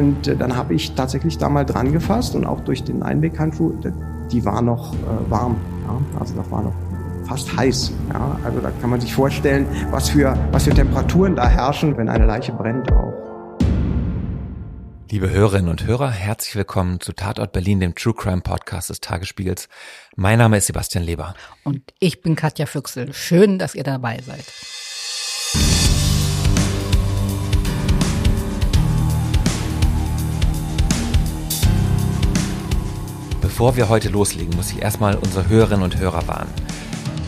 Und äh, dann habe ich tatsächlich da mal dran gefasst und auch durch den Einweghandschuh, die war noch äh, warm. Ja? Also das war noch fast heiß. Ja? Also da kann man sich vorstellen, was für, was für Temperaturen da herrschen, wenn eine Leiche brennt auch. Liebe Hörerinnen und Hörer, herzlich willkommen zu Tatort Berlin, dem True Crime Podcast des Tagesspiegels. Mein Name ist Sebastian Leber. Und ich bin Katja Füchsel. Schön, dass ihr dabei seid. Bevor wir heute loslegen, muss ich erstmal unsere Hörerinnen und Hörer warnen.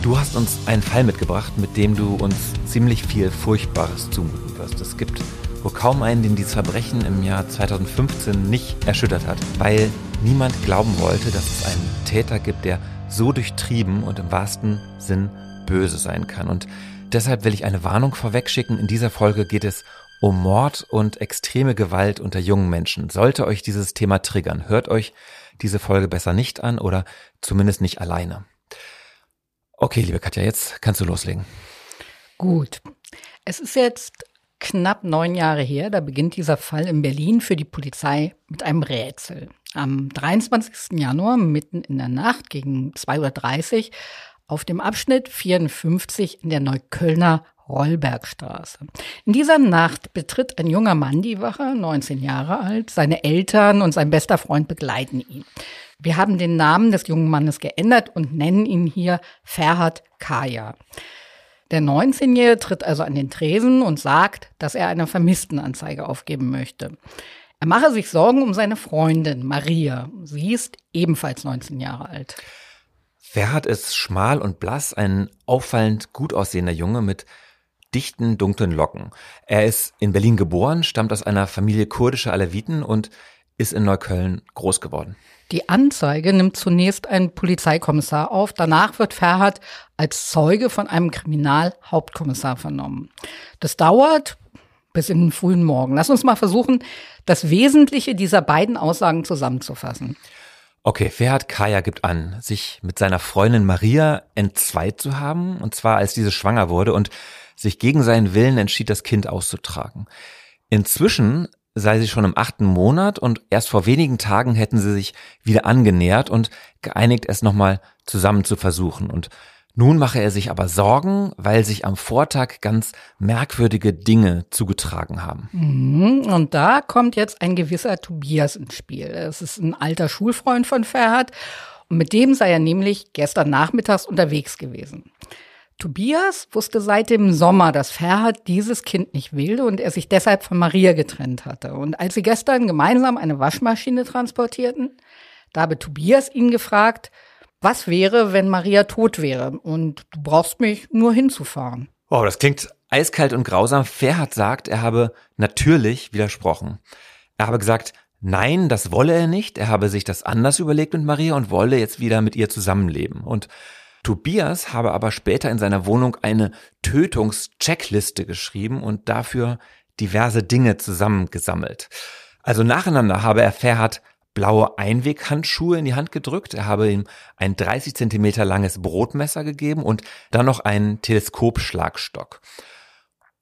Du hast uns einen Fall mitgebracht, mit dem du uns ziemlich viel Furchtbares zumuten wirst. Es gibt wohl kaum einen, den dieses Verbrechen im Jahr 2015 nicht erschüttert hat, weil niemand glauben wollte, dass es einen Täter gibt, der so durchtrieben und im wahrsten Sinn böse sein kann. Und deshalb will ich eine Warnung vorwegschicken. In dieser Folge geht es um Mord und extreme Gewalt unter jungen Menschen. Sollte euch dieses Thema triggern, hört euch diese Folge besser nicht an oder zumindest nicht alleine. Okay, liebe Katja, jetzt kannst du loslegen. Gut. Es ist jetzt knapp neun Jahre her, da beginnt dieser Fall in Berlin für die Polizei mit einem Rätsel. Am 23. Januar, mitten in der Nacht, gegen 2.30 Uhr, auf dem Abschnitt 54 in der Neuköllner Rollbergstraße. In dieser Nacht betritt ein junger Mann die Wache, 19 Jahre alt. Seine Eltern und sein bester Freund begleiten ihn. Wir haben den Namen des jungen Mannes geändert und nennen ihn hier Ferhat Kaya. Der 19-Jährige tritt also an den Tresen und sagt, dass er eine Vermisstenanzeige aufgeben möchte. Er mache sich Sorgen um seine Freundin Maria. Sie ist ebenfalls 19 Jahre alt. Ferhat ist schmal und blass, ein auffallend gut aussehender Junge mit dichten, dunklen Locken. Er ist in Berlin geboren, stammt aus einer Familie kurdischer Aleviten und ist in Neukölln groß geworden. Die Anzeige nimmt zunächst ein Polizeikommissar auf. Danach wird Ferhat als Zeuge von einem Kriminalhauptkommissar vernommen. Das dauert bis in den frühen Morgen. Lass uns mal versuchen, das Wesentliche dieser beiden Aussagen zusammenzufassen. Okay, Ferhat Kaya gibt an, sich mit seiner Freundin Maria entzweit zu haben, und zwar als diese schwanger wurde und sich gegen seinen Willen entschied, das Kind auszutragen. Inzwischen sei sie schon im achten Monat und erst vor wenigen Tagen hätten sie sich wieder angenähert und geeinigt, es nochmal zusammen zu versuchen. Und nun mache er sich aber Sorgen, weil sich am Vortag ganz merkwürdige Dinge zugetragen haben. Mhm. Und da kommt jetzt ein gewisser Tobias ins Spiel. Es ist ein alter Schulfreund von Ferhat und mit dem sei er nämlich gestern nachmittags unterwegs gewesen. Tobias wusste seit dem Sommer, dass Ferhat dieses Kind nicht will und er sich deshalb von Maria getrennt hatte. Und als sie gestern gemeinsam eine Waschmaschine transportierten, da habe Tobias ihn gefragt, was wäre, wenn Maria tot wäre und du brauchst mich nur hinzufahren. Oh, das klingt eiskalt und grausam. Ferhat sagt, er habe natürlich widersprochen. Er habe gesagt, nein, das wolle er nicht. Er habe sich das anders überlegt mit Maria und wolle jetzt wieder mit ihr zusammenleben. Und Tobias habe aber später in seiner Wohnung eine Tötungscheckliste geschrieben und dafür diverse Dinge zusammengesammelt. Also nacheinander habe er Ferhat blaue Einweghandschuhe in die Hand gedrückt. Er habe ihm ein 30 Zentimeter langes Brotmesser gegeben und dann noch einen Teleskopschlagstock.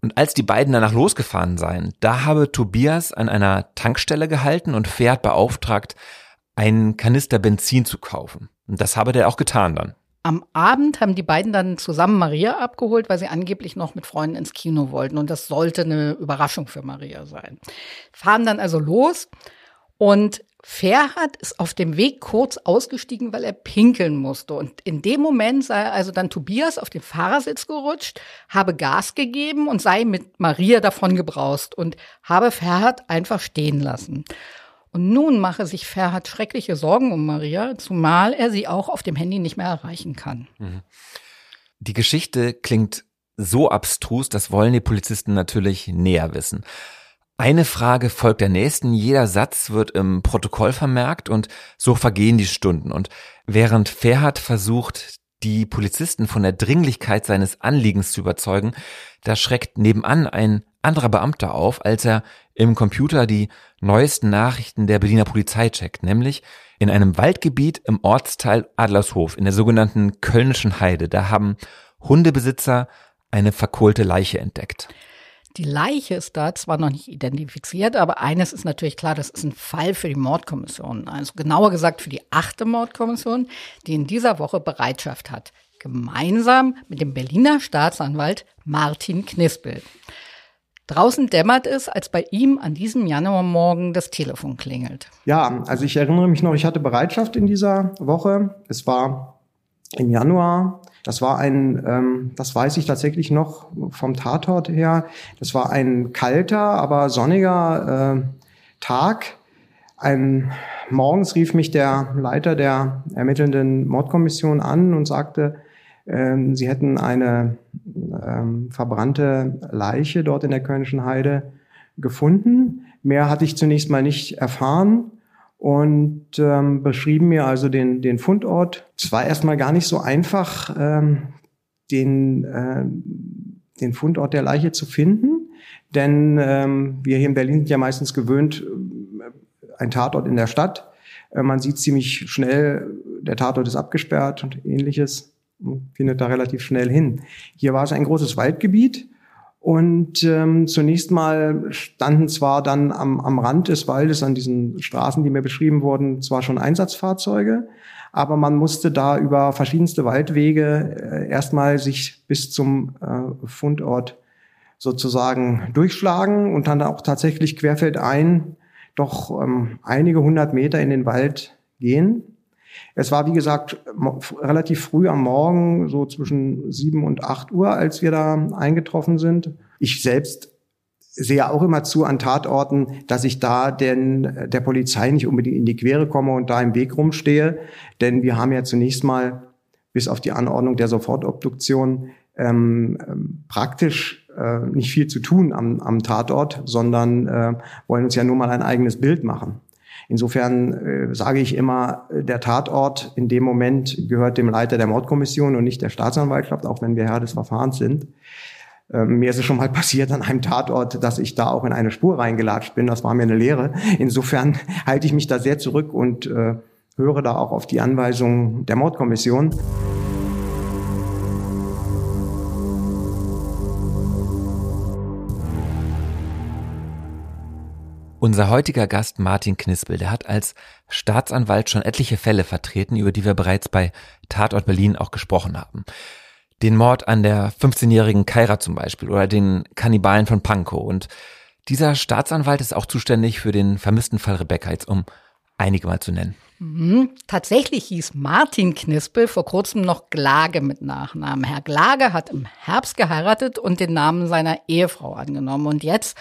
Und als die beiden danach losgefahren seien, da habe Tobias an einer Tankstelle gehalten und Ferhat beauftragt, einen Kanister Benzin zu kaufen. Und das habe der auch getan dann. Am Abend haben die beiden dann zusammen Maria abgeholt, weil sie angeblich noch mit Freunden ins Kino wollten. Und das sollte eine Überraschung für Maria sein. Fahren dann also los und Ferhat ist auf dem Weg kurz ausgestiegen, weil er pinkeln musste. Und in dem Moment sei also dann Tobias auf den Fahrersitz gerutscht, habe Gas gegeben und sei mit Maria davon gebraust und habe Ferhat einfach stehen lassen. Und nun mache sich Ferhat schreckliche Sorgen um Maria, zumal er sie auch auf dem Handy nicht mehr erreichen kann. Mhm. Die Geschichte klingt so abstrus, das wollen die Polizisten natürlich näher wissen. Eine Frage folgt der nächsten, jeder Satz wird im Protokoll vermerkt und so vergehen die Stunden. Und während Ferhat versucht, die Polizisten von der Dringlichkeit seines Anliegens zu überzeugen, da schreckt nebenan ein anderer Beamter auf, als er im Computer die neuesten Nachrichten der Berliner Polizei checkt, nämlich in einem Waldgebiet im Ortsteil Adlershof in der sogenannten Kölnischen Heide. Da haben Hundebesitzer eine verkohlte Leiche entdeckt. Die Leiche ist da zwar noch nicht identifiziert, aber eines ist natürlich klar, das ist ein Fall für die Mordkommission. Also genauer gesagt für die achte Mordkommission, die in dieser Woche Bereitschaft hat. Gemeinsam mit dem Berliner Staatsanwalt Martin Knispel. Draußen dämmert es, als bei ihm an diesem Januarmorgen das Telefon klingelt. Ja, also ich erinnere mich noch, ich hatte Bereitschaft in dieser Woche. Es war im Januar. Das war ein, ähm, das weiß ich tatsächlich noch vom Tatort her. Das war ein kalter, aber sonniger äh, Tag. Ein, morgens rief mich der Leiter der ermittelnden Mordkommission an und sagte, ähm, sie hätten eine ähm, verbrannte Leiche dort in der Kölnischen Heide gefunden. Mehr hatte ich zunächst mal nicht erfahren und ähm, beschrieben mir also den, den Fundort. Es war erstmal gar nicht so einfach, ähm, den, äh, den Fundort der Leiche zu finden, denn ähm, wir hier in Berlin sind ja meistens gewöhnt, äh, ein Tatort in der Stadt. Äh, man sieht ziemlich schnell, der Tatort ist abgesperrt und ähnliches findet da relativ schnell hin. Hier war es ein großes Waldgebiet und ähm, zunächst mal standen zwar dann am, am Rand des Waldes, an diesen Straßen, die mir beschrieben wurden, zwar schon Einsatzfahrzeuge, aber man musste da über verschiedenste Waldwege äh, erstmal sich bis zum äh, Fundort sozusagen durchschlagen und dann auch tatsächlich querfeldein doch ähm, einige hundert Meter in den Wald gehen. Es war, wie gesagt, relativ früh am Morgen, so zwischen sieben und acht Uhr, als wir da eingetroffen sind. Ich selbst sehe auch immer zu an Tatorten, dass ich da denn der Polizei nicht unbedingt in die Quere komme und da im Weg rumstehe. Denn wir haben ja zunächst mal bis auf die Anordnung der Sofortobduktion ähm, ähm praktisch äh, nicht viel zu tun am, am Tatort, sondern äh, wollen uns ja nur mal ein eigenes Bild machen. Insofern äh, sage ich immer, der Tatort in dem Moment gehört dem Leiter der Mordkommission und nicht der Staatsanwaltschaft, auch wenn wir Herr des Verfahrens sind. Ähm, mir ist es schon mal passiert an einem Tatort, dass ich da auch in eine Spur reingelatscht bin. Das war mir eine Lehre. Insofern halte ich mich da sehr zurück und äh, höre da auch auf die Anweisungen der Mordkommission. Unser heutiger Gast Martin Knispel, der hat als Staatsanwalt schon etliche Fälle vertreten, über die wir bereits bei Tatort Berlin auch gesprochen haben. Den Mord an der 15-jährigen Kaira zum Beispiel oder den Kannibalen von Pankow. Und dieser Staatsanwalt ist auch zuständig für den vermissten Fall Rebecca, jetzt um einige mal zu nennen. Mhm. Tatsächlich hieß Martin Knispel vor kurzem noch Glage mit Nachnamen. Herr Glage hat im Herbst geheiratet und den Namen seiner Ehefrau angenommen. Und jetzt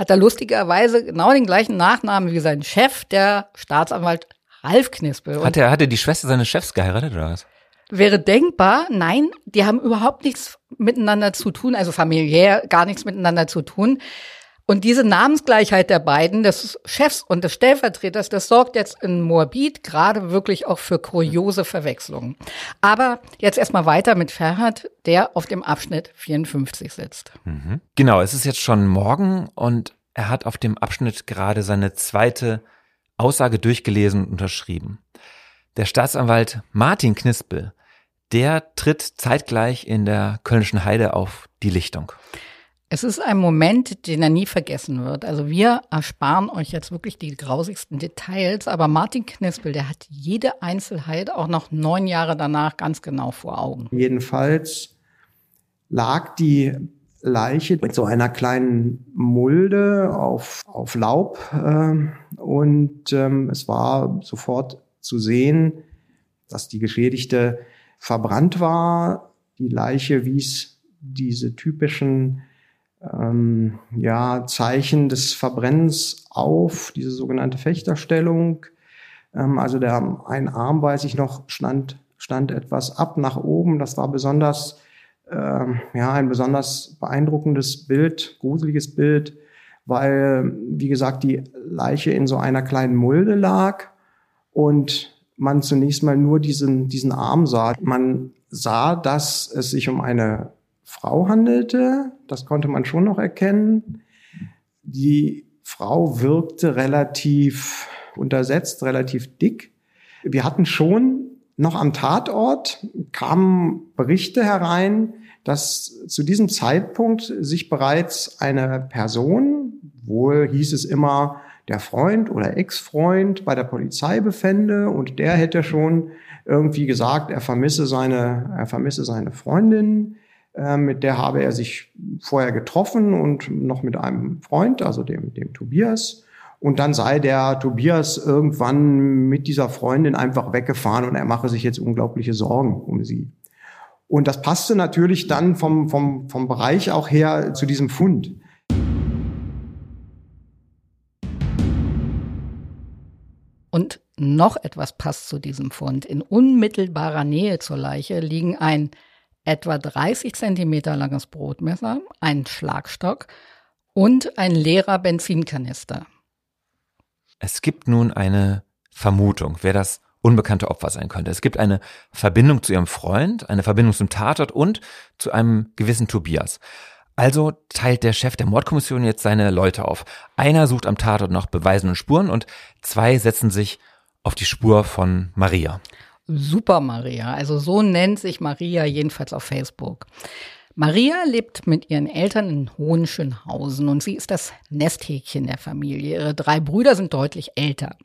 hat er lustigerweise genau den gleichen Nachnamen wie sein Chef, der Staatsanwalt Ralf Knispel. Hat er, hatte die Schwester seines Chefs geheiratet oder was? Wäre denkbar, nein, die haben überhaupt nichts miteinander zu tun, also familiär gar nichts miteinander zu tun. Und diese Namensgleichheit der beiden, des Chefs und des Stellvertreters, das sorgt jetzt in Moabit gerade wirklich auch für kuriose Verwechslungen. Aber jetzt erstmal weiter mit Ferhat, der auf dem Abschnitt 54 sitzt. Mhm. Genau, es ist jetzt schon morgen und er hat auf dem Abschnitt gerade seine zweite Aussage durchgelesen und unterschrieben. Der Staatsanwalt Martin Knispel, der tritt zeitgleich in der Kölnischen Heide auf die Lichtung. Es ist ein Moment, den er nie vergessen wird. Also wir ersparen euch jetzt wirklich die grausigsten Details, aber Martin Knispel, der hat jede Einzelheit auch noch neun Jahre danach ganz genau vor Augen. Jedenfalls lag die Leiche mit so einer kleinen Mulde auf, auf Laub äh, und ähm, es war sofort zu sehen, dass die Geschädigte verbrannt war. Die Leiche wies diese typischen ähm, ja, Zeichen des Verbrennens auf, diese sogenannte Fechterstellung. Ähm, also der ein Arm, weiß ich noch, stand, stand etwas ab nach oben. Das war besonders, ähm, ja, ein besonders beeindruckendes Bild, gruseliges Bild, weil, wie gesagt, die Leiche in so einer kleinen Mulde lag und man zunächst mal nur diesen, diesen Arm sah. Man sah, dass es sich um eine Frau handelte. Das konnte man schon noch erkennen. Die Frau wirkte relativ untersetzt, relativ dick. Wir hatten schon noch am Tatort kamen Berichte herein, dass zu diesem Zeitpunkt sich bereits eine Person, wohl hieß es immer der Freund oder Ex-Freund bei der Polizei befände und der hätte schon irgendwie gesagt, er vermisse seine, er vermisse seine Freundin, mit der habe er sich vorher getroffen und noch mit einem Freund, also dem, dem Tobias. Und dann sei der Tobias irgendwann mit dieser Freundin einfach weggefahren und er mache sich jetzt unglaubliche Sorgen um sie. Und das passte natürlich dann vom, vom, vom Bereich auch her zu diesem Fund. Und noch etwas passt zu diesem Fund. In unmittelbarer Nähe zur Leiche liegen ein etwa 30 Zentimeter langes Brotmesser, ein Schlagstock und ein leerer Benzinkanister. Es gibt nun eine Vermutung, wer das unbekannte Opfer sein könnte. Es gibt eine Verbindung zu ihrem Freund, eine Verbindung zum Tatort und zu einem gewissen Tobias. Also teilt der Chef der Mordkommission jetzt seine Leute auf. Einer sucht am Tatort nach Beweisen und Spuren und zwei setzen sich auf die Spur von Maria. Super Maria, also so nennt sich Maria jedenfalls auf Facebook. Maria lebt mit ihren Eltern in Hohenschönhausen und sie ist das Nesthäkchen der Familie. Ihre drei Brüder sind deutlich älter.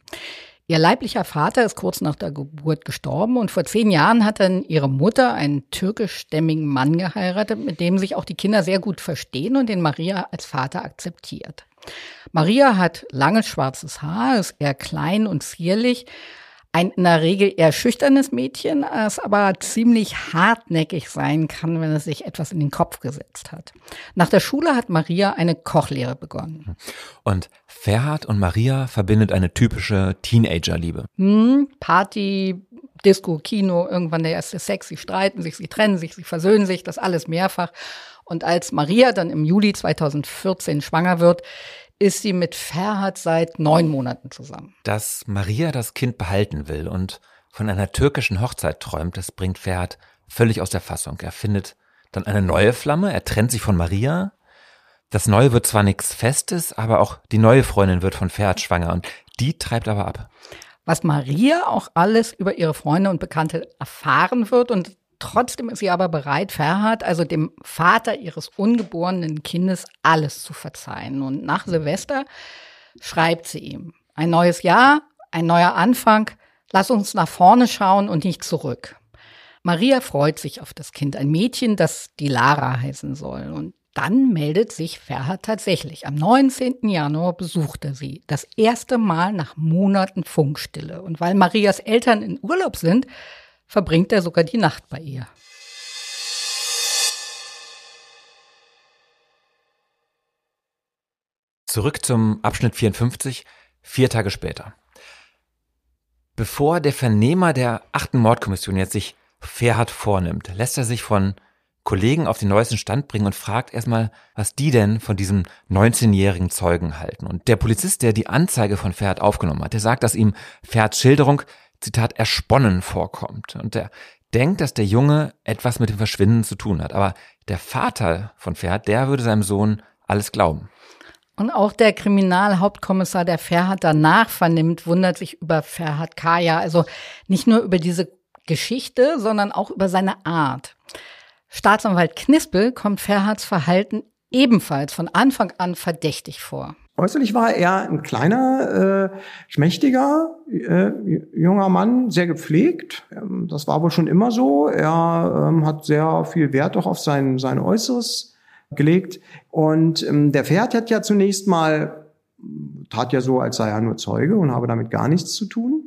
Ihr leiblicher Vater ist kurz nach der Geburt gestorben und vor zehn Jahren hat dann ihre Mutter einen türkischstämmigen Mann geheiratet, mit dem sich auch die Kinder sehr gut verstehen und den Maria als Vater akzeptiert. Maria hat langes schwarzes Haar, ist eher klein und zierlich, ein in der Regel eher schüchternes Mädchen, das aber ziemlich hartnäckig sein kann, wenn es sich etwas in den Kopf gesetzt hat. Nach der Schule hat Maria eine Kochlehre begonnen. Und Ferhat und Maria verbindet eine typische Teenagerliebe. Hm, Party, Disco, Kino, irgendwann der erste Sex, sie streiten sich, sie trennen sich, sie versöhnen sich, das alles mehrfach. Und als Maria dann im Juli 2014 schwanger wird, ist sie mit Ferhat seit neun Monaten zusammen. Dass Maria das Kind behalten will und von einer türkischen Hochzeit träumt, das bringt Ferhat völlig aus der Fassung. Er findet dann eine neue Flamme, er trennt sich von Maria. Das Neue wird zwar nichts Festes, aber auch die neue Freundin wird von Ferhat schwanger und die treibt aber ab. Was Maria auch alles über ihre Freunde und Bekannte erfahren wird und Trotzdem ist sie aber bereit, Ferhat, also dem Vater ihres ungeborenen Kindes, alles zu verzeihen. Und nach Silvester schreibt sie ihm, ein neues Jahr, ein neuer Anfang, lass uns nach vorne schauen und nicht zurück. Maria freut sich auf das Kind, ein Mädchen, das die Lara heißen soll. Und dann meldet sich Ferhat tatsächlich. Am 19. Januar besucht er sie. Das erste Mal nach Monaten Funkstille. Und weil Marias Eltern in Urlaub sind, verbringt er sogar die Nacht bei ihr. Zurück zum Abschnitt 54, vier Tage später. Bevor der Vernehmer der achten Mordkommission jetzt sich Ferhat vornimmt, lässt er sich von Kollegen auf den neuesten Stand bringen und fragt erstmal, was die denn von diesem 19-jährigen Zeugen halten. Und der Polizist, der die Anzeige von Ferhat aufgenommen hat, der sagt, dass ihm Ferhats Schilderung Zitat, ersponnen vorkommt. Und er denkt, dass der Junge etwas mit dem Verschwinden zu tun hat. Aber der Vater von Ferhat, der würde seinem Sohn alles glauben. Und auch der Kriminalhauptkommissar, der Ferhat danach vernimmt, wundert sich über Ferhat Kaya. Also nicht nur über diese Geschichte, sondern auch über seine Art. Staatsanwalt Knispel kommt Ferhats Verhalten ebenfalls von Anfang an verdächtig vor. Äußerlich war er ein kleiner, äh, schmächtiger äh, junger Mann, sehr gepflegt. Ähm, das war wohl schon immer so. Er ähm, hat sehr viel Wert auch auf sein, sein Äußeres gelegt. Und ähm, der Pferd hat ja zunächst mal, tat ja so, als sei er nur Zeuge und habe damit gar nichts zu tun.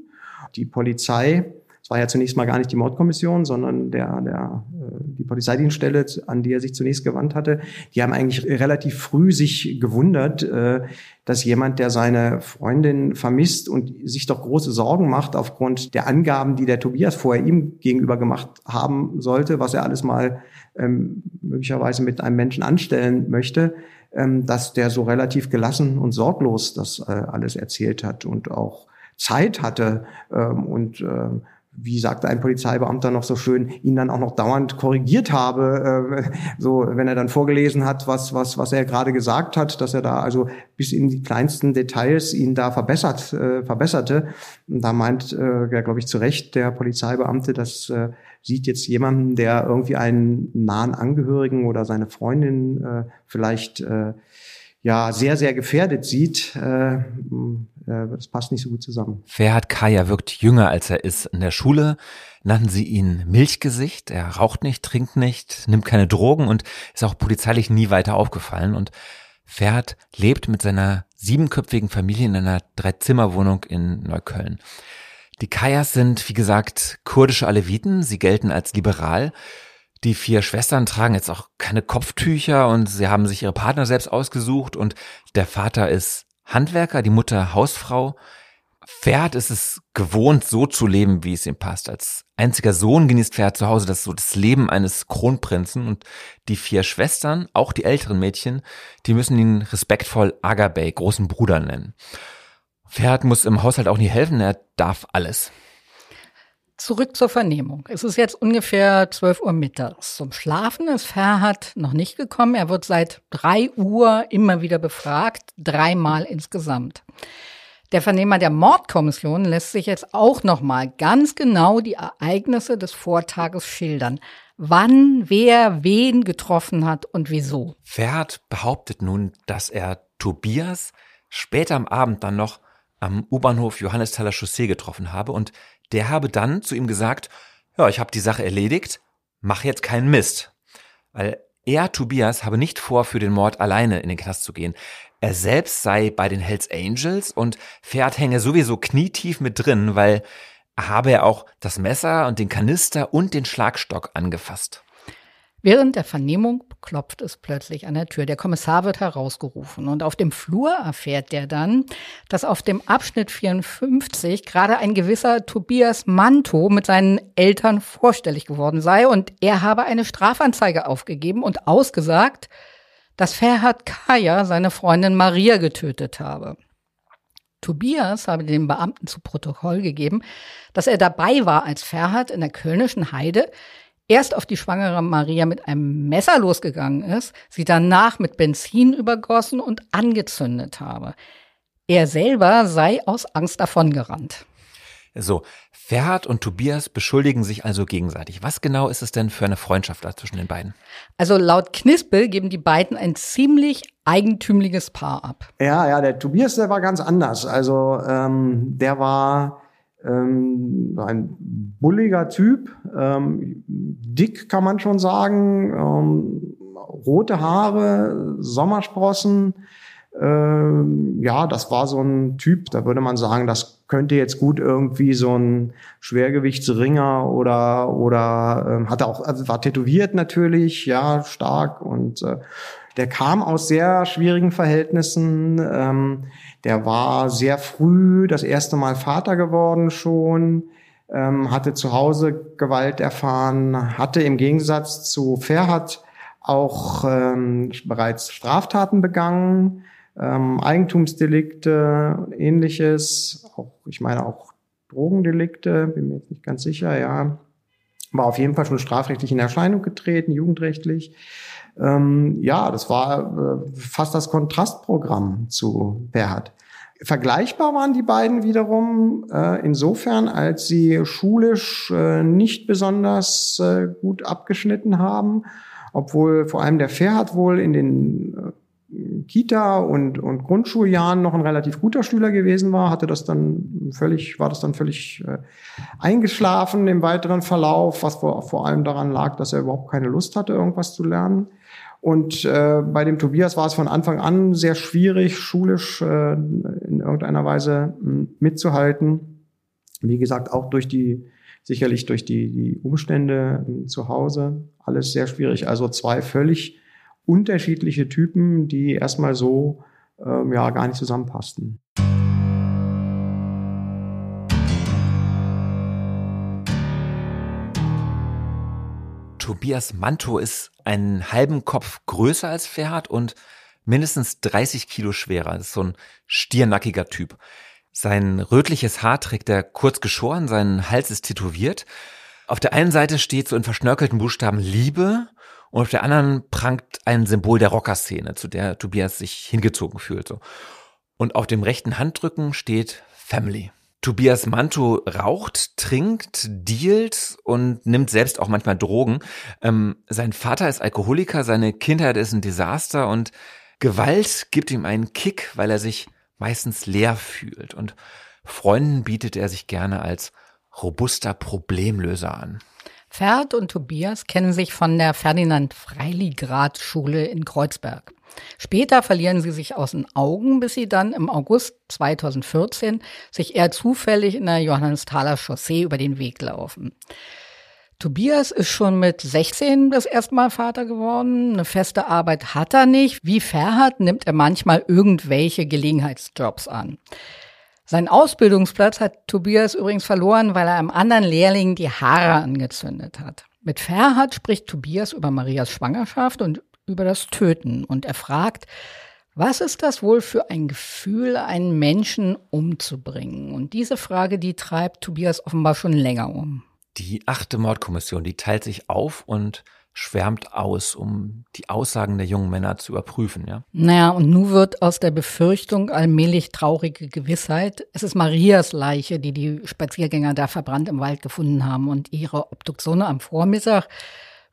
Die Polizei es war ja zunächst mal gar nicht die Mordkommission, sondern der, der, äh, die Polizeidienststelle, an die er sich zunächst gewandt hatte. Die haben eigentlich relativ früh sich gewundert, äh, dass jemand, der seine Freundin vermisst und sich doch große Sorgen macht aufgrund der Angaben, die der Tobias vorher ihm gegenüber gemacht haben sollte, was er alles mal ähm, möglicherweise mit einem Menschen anstellen möchte, ähm, dass der so relativ gelassen und sorglos das äh, alles erzählt hat und auch Zeit hatte ähm, und ähm, wie sagte ein Polizeibeamter noch so schön, ihn dann auch noch dauernd korrigiert habe, äh, so wenn er dann vorgelesen hat, was was was er gerade gesagt hat, dass er da also bis in die kleinsten Details ihn da verbessert äh, verbesserte. Und da meint, äh, ja, glaube ich, zu Recht der Polizeibeamte, das äh, sieht jetzt jemanden, der irgendwie einen nahen Angehörigen oder seine Freundin äh, vielleicht äh, ja sehr, sehr gefährdet sieht, äh, das passt nicht so gut zusammen. Ferhat Kaya wirkt jünger, als er ist. In der Schule nannten sie ihn Milchgesicht. Er raucht nicht, trinkt nicht, nimmt keine Drogen und ist auch polizeilich nie weiter aufgefallen. Und Ferhat lebt mit seiner siebenköpfigen Familie in einer Dreizimmerwohnung in Neukölln. Die Kayas sind, wie gesagt, kurdische Aleviten. Sie gelten als liberal. Die vier Schwestern tragen jetzt auch keine Kopftücher und sie haben sich ihre Partner selbst ausgesucht und der Vater ist Handwerker, die Mutter Hausfrau. Pferd ist es gewohnt, so zu leben, wie es ihm passt. Als einziger Sohn genießt Pferd zu Hause das so das Leben eines Kronprinzen und die vier Schwestern, auch die älteren Mädchen, die müssen ihn respektvoll Agabey, großen Bruder nennen. Pferd muss im Haushalt auch nie helfen, er darf alles. Zurück zur Vernehmung. Es ist jetzt ungefähr 12 Uhr mittags. Zum Schlafen ist Ferhat noch nicht gekommen. Er wird seit drei Uhr immer wieder befragt, dreimal insgesamt. Der Vernehmer der Mordkommission lässt sich jetzt auch nochmal ganz genau die Ereignisse des Vortages schildern. Wann, wer, wen getroffen hat und wieso. Ferhat behauptet nun, dass er Tobias später am Abend dann noch am U-Bahnhof Johannesthaler Chaussee getroffen habe und der habe dann zu ihm gesagt, ja, ich habe die Sache erledigt, mach jetzt keinen Mist. Weil er, Tobias, habe nicht vor, für den Mord alleine in den Knast zu gehen. Er selbst sei bei den Hells Angels und Pferd hänge sowieso knietief mit drin, weil er habe er auch das Messer und den Kanister und den Schlagstock angefasst. Während der Vernehmung klopft es plötzlich an der Tür. Der Kommissar wird herausgerufen und auf dem Flur erfährt er dann, dass auf dem Abschnitt 54 gerade ein gewisser Tobias Manto mit seinen Eltern vorstellig geworden sei und er habe eine Strafanzeige aufgegeben und ausgesagt, dass Ferhat Kaya seine Freundin Maria getötet habe. Tobias habe dem Beamten zu Protokoll gegeben, dass er dabei war, als Ferhat in der Kölnischen Heide erst auf die schwangere Maria mit einem Messer losgegangen ist, sie danach mit Benzin übergossen und angezündet habe. Er selber sei aus Angst davongerannt. So, Ferhat und Tobias beschuldigen sich also gegenseitig. Was genau ist es denn für eine Freundschaft da zwischen den beiden? Also laut Knispel geben die beiden ein ziemlich eigentümliches Paar ab. Ja, ja, der Tobias, der war ganz anders. Also ähm, der war ähm, ein bulliger Typ, ähm, dick kann man schon sagen, ähm, rote Haare, Sommersprossen. Ähm, ja, das war so ein Typ, da würde man sagen, das könnte jetzt gut irgendwie so ein Schwergewichtsringer oder oder ähm, hatte auch also war tätowiert natürlich, ja stark und äh, der kam aus sehr schwierigen Verhältnissen. Ähm, der war sehr früh das erste Mal Vater geworden schon, ähm, hatte zu Hause Gewalt erfahren, hatte im Gegensatz zu Ferhat auch ähm, bereits Straftaten begangen, ähm, Eigentumsdelikte ähnliches, auch, ich meine auch Drogendelikte, bin mir jetzt nicht ganz sicher, ja. War auf jeden Fall schon strafrechtlich in Erscheinung getreten, jugendrechtlich. Ähm, ja, das war äh, fast das Kontrastprogramm zu Berhard. Vergleichbar waren die beiden wiederum äh, insofern, als sie schulisch äh, nicht besonders äh, gut abgeschnitten haben, obwohl vor allem der Ferhat wohl in den äh, Kita und, und Grundschuljahren noch ein relativ guter Schüler gewesen war, hatte das dann völlig, war das dann völlig äh, eingeschlafen im weiteren Verlauf, was vor, vor allem daran lag, dass er überhaupt keine Lust hatte, irgendwas zu lernen. Und äh, bei dem Tobias war es von Anfang an sehr schwierig, schulisch äh, in irgendeiner Weise äh, mitzuhalten. Wie gesagt, auch durch die, sicherlich durch die, die Umstände äh, zu Hause, alles sehr schwierig. Also zwei völlig unterschiedliche Typen, die erstmal so äh, ja gar nicht zusammenpassten. Tobias Manto ist einen halben Kopf größer als Ferhat und mindestens 30 Kilo schwerer. Das ist so ein stiernackiger Typ. Sein rötliches Haar trägt er kurz geschoren, sein Hals ist tätowiert. Auf der einen Seite steht so in verschnörkelten Buchstaben Liebe und auf der anderen prangt ein Symbol der Rockerszene, zu der Tobias sich hingezogen fühlt. Und auf dem rechten Handrücken steht Family. Tobias Manto raucht, trinkt, dealt und nimmt selbst auch manchmal Drogen. Ähm, sein Vater ist Alkoholiker, seine Kindheit ist ein Desaster und Gewalt gibt ihm einen Kick, weil er sich meistens leer fühlt. Und Freunden bietet er sich gerne als robuster Problemlöser an. Ferd und Tobias kennen sich von der Ferdinand Freiligrad Schule in Kreuzberg. Später verlieren sie sich aus den Augen, bis sie dann im August 2014 sich eher zufällig in der Johannesthaler Chaussee über den Weg laufen. Tobias ist schon mit 16 das erste Mal Vater geworden. Eine feste Arbeit hat er nicht. Wie Ferhat nimmt er manchmal irgendwelche Gelegenheitsjobs an. Sein Ausbildungsplatz hat Tobias übrigens verloren, weil er einem anderen Lehrling die Haare angezündet hat. Mit Ferhat spricht Tobias über Marias Schwangerschaft und über das Töten und er fragt, was ist das wohl für ein Gefühl, einen Menschen umzubringen? Und diese Frage, die treibt Tobias offenbar schon länger um. Die achte Mordkommission, die teilt sich auf und schwärmt aus, um die Aussagen der jungen Männer zu überprüfen, ja? Naja, und nun wird aus der Befürchtung allmählich traurige Gewissheit. Es ist Marias Leiche, die die Spaziergänger da verbrannt im Wald gefunden haben und ihre Obduktion am Vormittag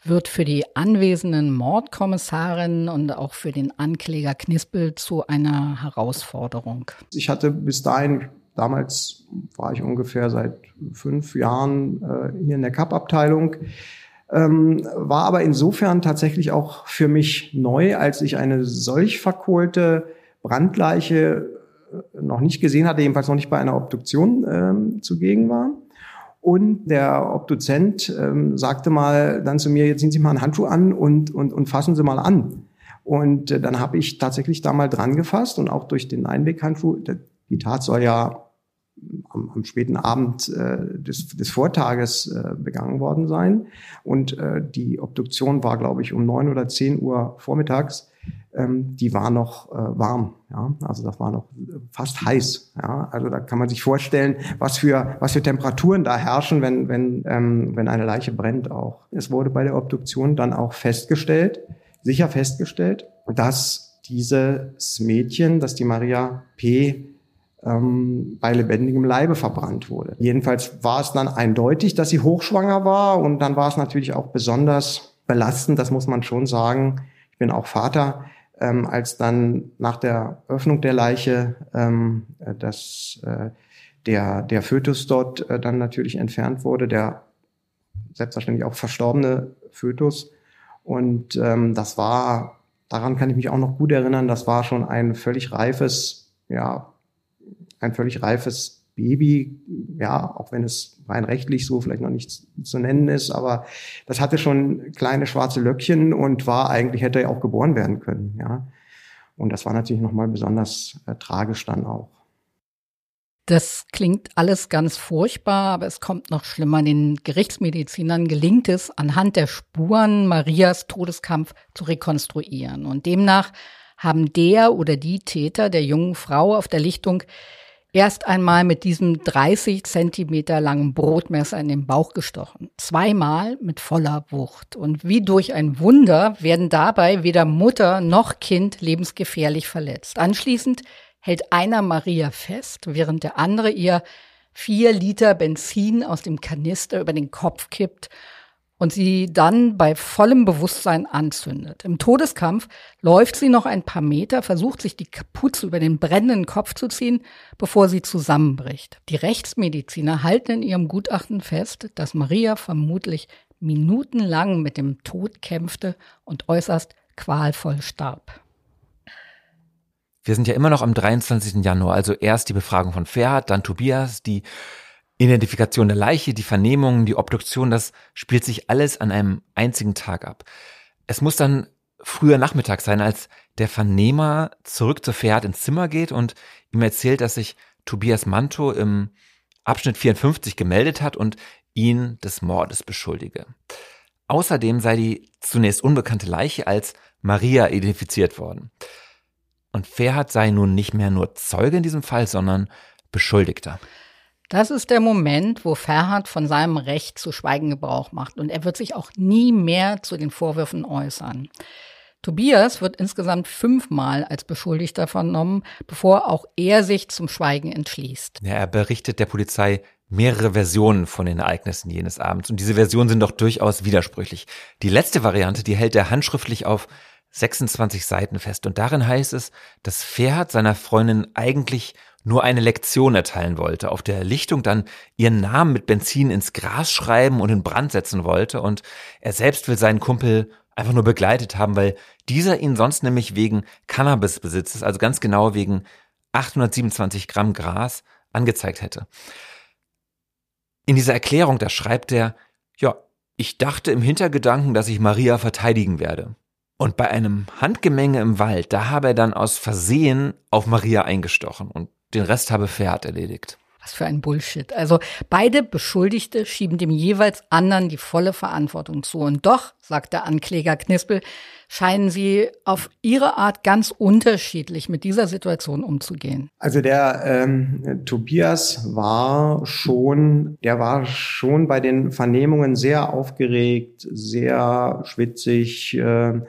wird für die anwesenden Mordkommissarin und auch für den Ankläger Knispel zu einer Herausforderung. Ich hatte bis dahin Damals war ich ungefähr seit fünf Jahren äh, hier in der Cup-Abteilung. Ähm, war aber insofern tatsächlich auch für mich neu, als ich eine solch verkohlte Brandleiche äh, noch nicht gesehen hatte, jedenfalls noch nicht bei einer Obduktion ähm, zugegen war. Und der Obduzent ähm, sagte mal dann zu mir, jetzt ziehen Sie mal einen Handschuh an und, und, und fassen Sie mal an. Und äh, dann habe ich tatsächlich da mal dran gefasst und auch durch den Einweghandschuh, die Tat soll ja am, am späten Abend äh, des, des Vortages äh, begangen worden sein. Und äh, die Obduktion war, glaube ich, um neun oder zehn Uhr vormittags. Ähm, die war noch äh, warm, ja, also das war noch fast heiß, ja. Also da kann man sich vorstellen, was für was für Temperaturen da herrschen, wenn wenn ähm, wenn eine Leiche brennt auch. Es wurde bei der Obduktion dann auch festgestellt, sicher festgestellt, dass dieses Mädchen, dass die Maria P ähm, bei lebendigem Leibe verbrannt wurde. Jedenfalls war es dann eindeutig, dass sie hochschwanger war und dann war es natürlich auch besonders belastend, das muss man schon sagen. Ich bin auch Vater, ähm, als dann nach der Öffnung der Leiche ähm, äh, dass äh, der, der Fötus dort äh, dann natürlich entfernt wurde, der selbstverständlich auch verstorbene Fötus. Und ähm, das war, daran kann ich mich auch noch gut erinnern, das war schon ein völlig reifes, ja, ein völlig reifes Baby, ja, auch wenn es rein rechtlich so vielleicht noch nicht zu nennen ist, aber das hatte schon kleine schwarze Löckchen und war eigentlich, hätte er auch geboren werden können, ja. Und das war natürlich nochmal besonders äh, tragisch dann auch. Das klingt alles ganz furchtbar, aber es kommt noch schlimmer. Den Gerichtsmedizinern gelingt es, anhand der Spuren Marias Todeskampf zu rekonstruieren. Und demnach haben der oder die Täter der jungen Frau auf der Lichtung erst einmal mit diesem 30 Zentimeter langen Brotmesser in den Bauch gestochen. Zweimal mit voller Wucht. Und wie durch ein Wunder werden dabei weder Mutter noch Kind lebensgefährlich verletzt. Anschließend hält einer Maria fest, während der andere ihr vier Liter Benzin aus dem Kanister über den Kopf kippt und sie dann bei vollem Bewusstsein anzündet. Im Todeskampf läuft sie noch ein paar Meter, versucht sich die Kapuze über den brennenden Kopf zu ziehen, bevor sie zusammenbricht. Die Rechtsmediziner halten in ihrem Gutachten fest, dass Maria vermutlich minutenlang mit dem Tod kämpfte und äußerst qualvoll starb. Wir sind ja immer noch am 23. Januar, also erst die Befragung von Ferhat, dann Tobias, die Identifikation der Leiche, die Vernehmung, die Obduktion, das spielt sich alles an einem einzigen Tag ab. Es muss dann früher Nachmittag sein, als der Vernehmer zurück zu Pferd ins Zimmer geht und ihm erzählt, dass sich Tobias Manto im Abschnitt 54 gemeldet hat und ihn des Mordes beschuldige. Außerdem sei die zunächst unbekannte Leiche als Maria identifiziert worden. Und Ferhat sei nun nicht mehr nur Zeuge in diesem Fall, sondern Beschuldigter. Das ist der Moment, wo Ferhat von seinem Recht zu schweigen Gebrauch macht und er wird sich auch nie mehr zu den Vorwürfen äußern. Tobias wird insgesamt fünfmal als Beschuldigter vernommen, bevor auch er sich zum Schweigen entschließt. Ja, er berichtet der Polizei mehrere Versionen von den Ereignissen jenes Abends und diese Versionen sind doch durchaus widersprüchlich. Die letzte Variante, die hält er handschriftlich auf 26 Seiten fest und darin heißt es, dass Ferhat seiner Freundin eigentlich nur eine Lektion erteilen wollte, auf der Lichtung dann ihren Namen mit Benzin ins Gras schreiben und in Brand setzen wollte und er selbst will seinen Kumpel einfach nur begleitet haben, weil dieser ihn sonst nämlich wegen Cannabisbesitzes, also ganz genau wegen 827 Gramm Gras, angezeigt hätte. In dieser Erklärung, da schreibt er, ja, ich dachte im Hintergedanken, dass ich Maria verteidigen werde. Und bei einem Handgemenge im Wald, da habe er dann aus Versehen auf Maria eingestochen und den Rest habe Pferd erledigt. Was für ein Bullshit. Also beide Beschuldigte schieben dem jeweils anderen die volle Verantwortung zu. Und doch, sagt der Ankläger Knispel, scheinen sie auf ihre Art ganz unterschiedlich mit dieser Situation umzugehen. Also der ähm, Tobias war schon, der war schon bei den Vernehmungen sehr aufgeregt, sehr schwitzig. Äh,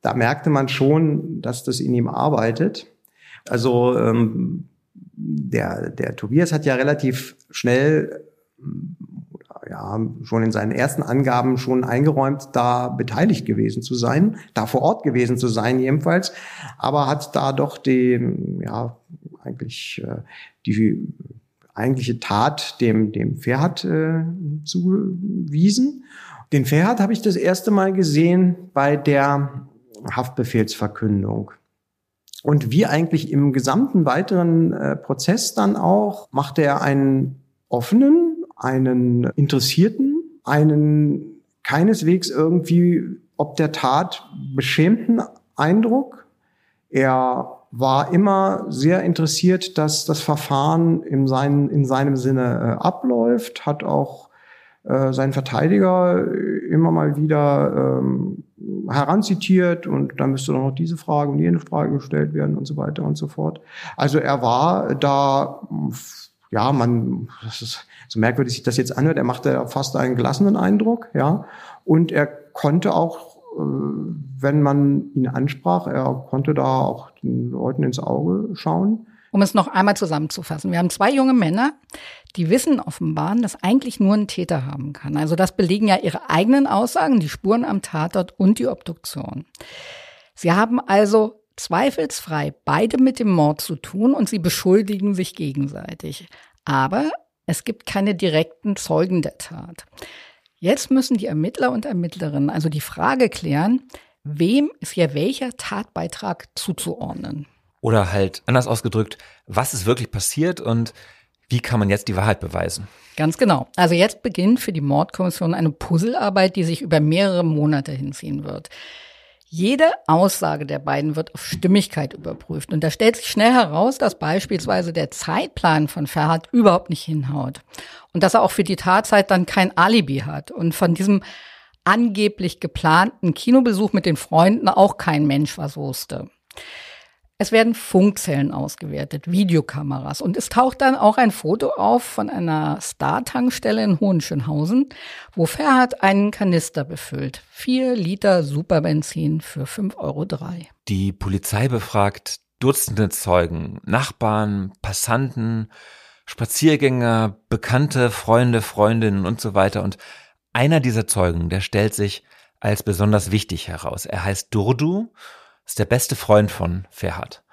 da merkte man schon, dass das in ihm arbeitet. Also ähm, der, der Tobias hat ja relativ schnell ja, schon in seinen ersten Angaben schon eingeräumt, da beteiligt gewesen zu sein, da vor Ort gewesen zu sein jedenfalls, aber hat da doch die, ja, eigentlich äh, die eigentliche Tat dem, dem Ferhat äh, zugewiesen. Den Ferhat habe ich das erste Mal gesehen bei der Haftbefehlsverkündung. Und wie eigentlich im gesamten weiteren äh, Prozess dann auch, macht er einen offenen, einen interessierten, einen keineswegs irgendwie ob der Tat beschämten Eindruck. Er war immer sehr interessiert, dass das Verfahren in, seinen, in seinem Sinne äh, abläuft, hat auch äh, seinen Verteidiger immer mal wieder ähm, heranzitiert und dann müsste noch diese Frage und jene Frage gestellt werden und so weiter und so fort. Also er war da, ja, man, das ist so merkwürdig sich das jetzt anhört, er machte fast einen gelassenen Eindruck, ja, und er konnte auch, äh, wenn man ihn ansprach, er konnte da auch den Leuten ins Auge schauen. Um es noch einmal zusammenzufassen. Wir haben zwei junge Männer, die wissen offenbar, dass eigentlich nur ein Täter haben kann. Also das belegen ja ihre eigenen Aussagen, die Spuren am Tatort und die Obduktion. Sie haben also zweifelsfrei beide mit dem Mord zu tun und sie beschuldigen sich gegenseitig. Aber es gibt keine direkten Zeugen der Tat. Jetzt müssen die Ermittler und Ermittlerinnen also die Frage klären, wem ist hier welcher Tatbeitrag zuzuordnen? Oder halt anders ausgedrückt, was ist wirklich passiert und wie kann man jetzt die Wahrheit beweisen? Ganz genau. Also jetzt beginnt für die Mordkommission eine Puzzlearbeit, die sich über mehrere Monate hinziehen wird. Jede Aussage der beiden wird auf Stimmigkeit überprüft. Und da stellt sich schnell heraus, dass beispielsweise der Zeitplan von Ferhat überhaupt nicht hinhaut. Und dass er auch für die Tatzeit dann kein Alibi hat. Und von diesem angeblich geplanten Kinobesuch mit den Freunden auch kein Mensch was wusste. Es werden Funkzellen ausgewertet, Videokameras und es taucht dann auch ein Foto auf von einer Star-Tankstelle in Hohenschönhausen, wo Ferhat einen Kanister befüllt. Vier Liter Superbenzin für 5,03 Euro. Die Polizei befragt Dutzende Zeugen, Nachbarn, Passanten, Spaziergänger, Bekannte, Freunde, Freundinnen und so weiter. Und einer dieser Zeugen, der stellt sich als besonders wichtig heraus. Er heißt Durdu ist der beste Freund von Ferhat.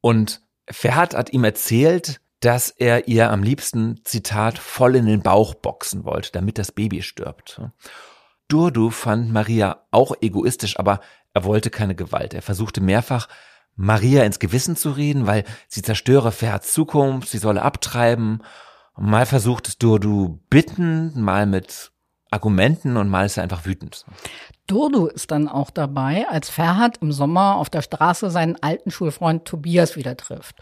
Und Ferhat hat ihm erzählt, dass er ihr am liebsten, Zitat, voll in den Bauch boxen wollte, damit das Baby stirbt. Durdu fand Maria auch egoistisch, aber er wollte keine Gewalt. Er versuchte mehrfach, Maria ins Gewissen zu reden, weil sie zerstöre Ferhats Zukunft, sie solle abtreiben. mal versucht es Durdu bitten, mal mit Argumenten und mal ist er einfach wütend. Durdu ist dann auch dabei, als Ferhat im Sommer auf der Straße seinen alten Schulfreund Tobias wieder trifft.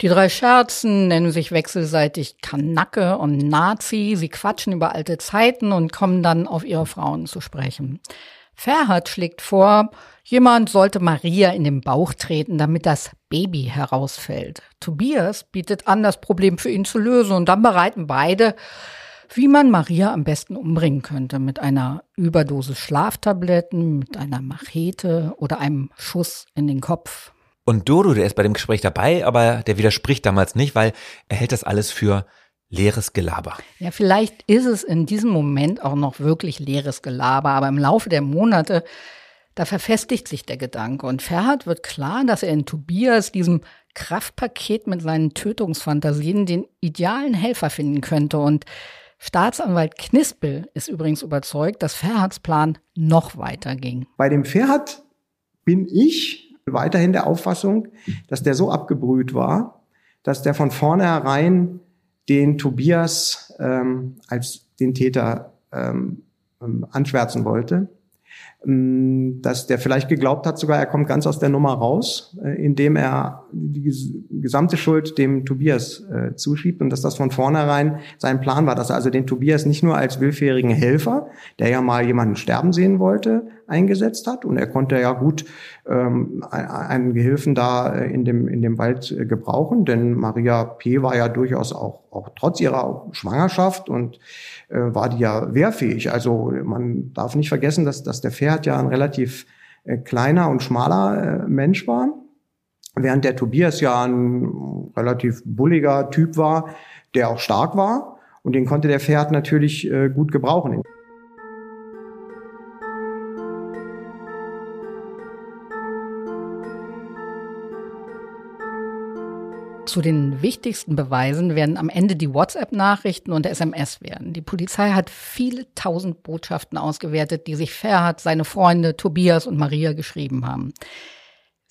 Die drei scherzen, nennen sich wechselseitig Kanacke und Nazi. Sie quatschen über alte Zeiten und kommen dann auf ihre Frauen zu sprechen. Ferhat schlägt vor, jemand sollte Maria in den Bauch treten, damit das Baby herausfällt. Tobias bietet an, das Problem für ihn zu lösen und dann bereiten beide, wie man Maria am besten umbringen könnte, mit einer Überdosis Schlaftabletten, mit einer Machete oder einem Schuss in den Kopf. Und Dodo, der ist bei dem Gespräch dabei, aber der widerspricht damals nicht, weil er hält das alles für leeres Gelaber. Ja, vielleicht ist es in diesem Moment auch noch wirklich leeres Gelaber, aber im Laufe der Monate, da verfestigt sich der Gedanke und Ferhat wird klar, dass er in Tobias, diesem Kraftpaket mit seinen Tötungsfantasien, den idealen Helfer finden könnte und Staatsanwalt Knispel ist übrigens überzeugt, dass Ferhats Plan noch weiter ging. Bei dem Ferhat bin ich weiterhin der Auffassung, dass der so abgebrüht war, dass der von vornherein den Tobias ähm, als den Täter ähm, ähm, anschwärzen wollte. Ähm, dass der vielleicht geglaubt hat, sogar er kommt ganz aus der Nummer raus, äh, indem er die gesamte Schuld dem Tobias äh, zuschiebt und dass das von vornherein sein Plan war, dass er also den Tobias nicht nur als willfährigen Helfer, der ja mal jemanden sterben sehen wollte, eingesetzt hat und er konnte ja gut ähm, einen Gehilfen da äh, in dem in dem Wald äh, gebrauchen, denn Maria P. war ja durchaus auch auch trotz ihrer Schwangerschaft und äh, war die ja wehrfähig. Also man darf nicht vergessen, dass, dass der Pferd ja ein relativ äh, kleiner und schmaler äh, Mensch war, während der Tobias ja ein relativ bulliger Typ war, der auch stark war und den konnte der Pferd natürlich äh, gut gebrauchen. Zu den wichtigsten Beweisen werden am Ende die WhatsApp-Nachrichten und SMS werden. Die Polizei hat viele tausend Botschaften ausgewertet, die sich Ferhat, seine Freunde Tobias und Maria geschrieben haben.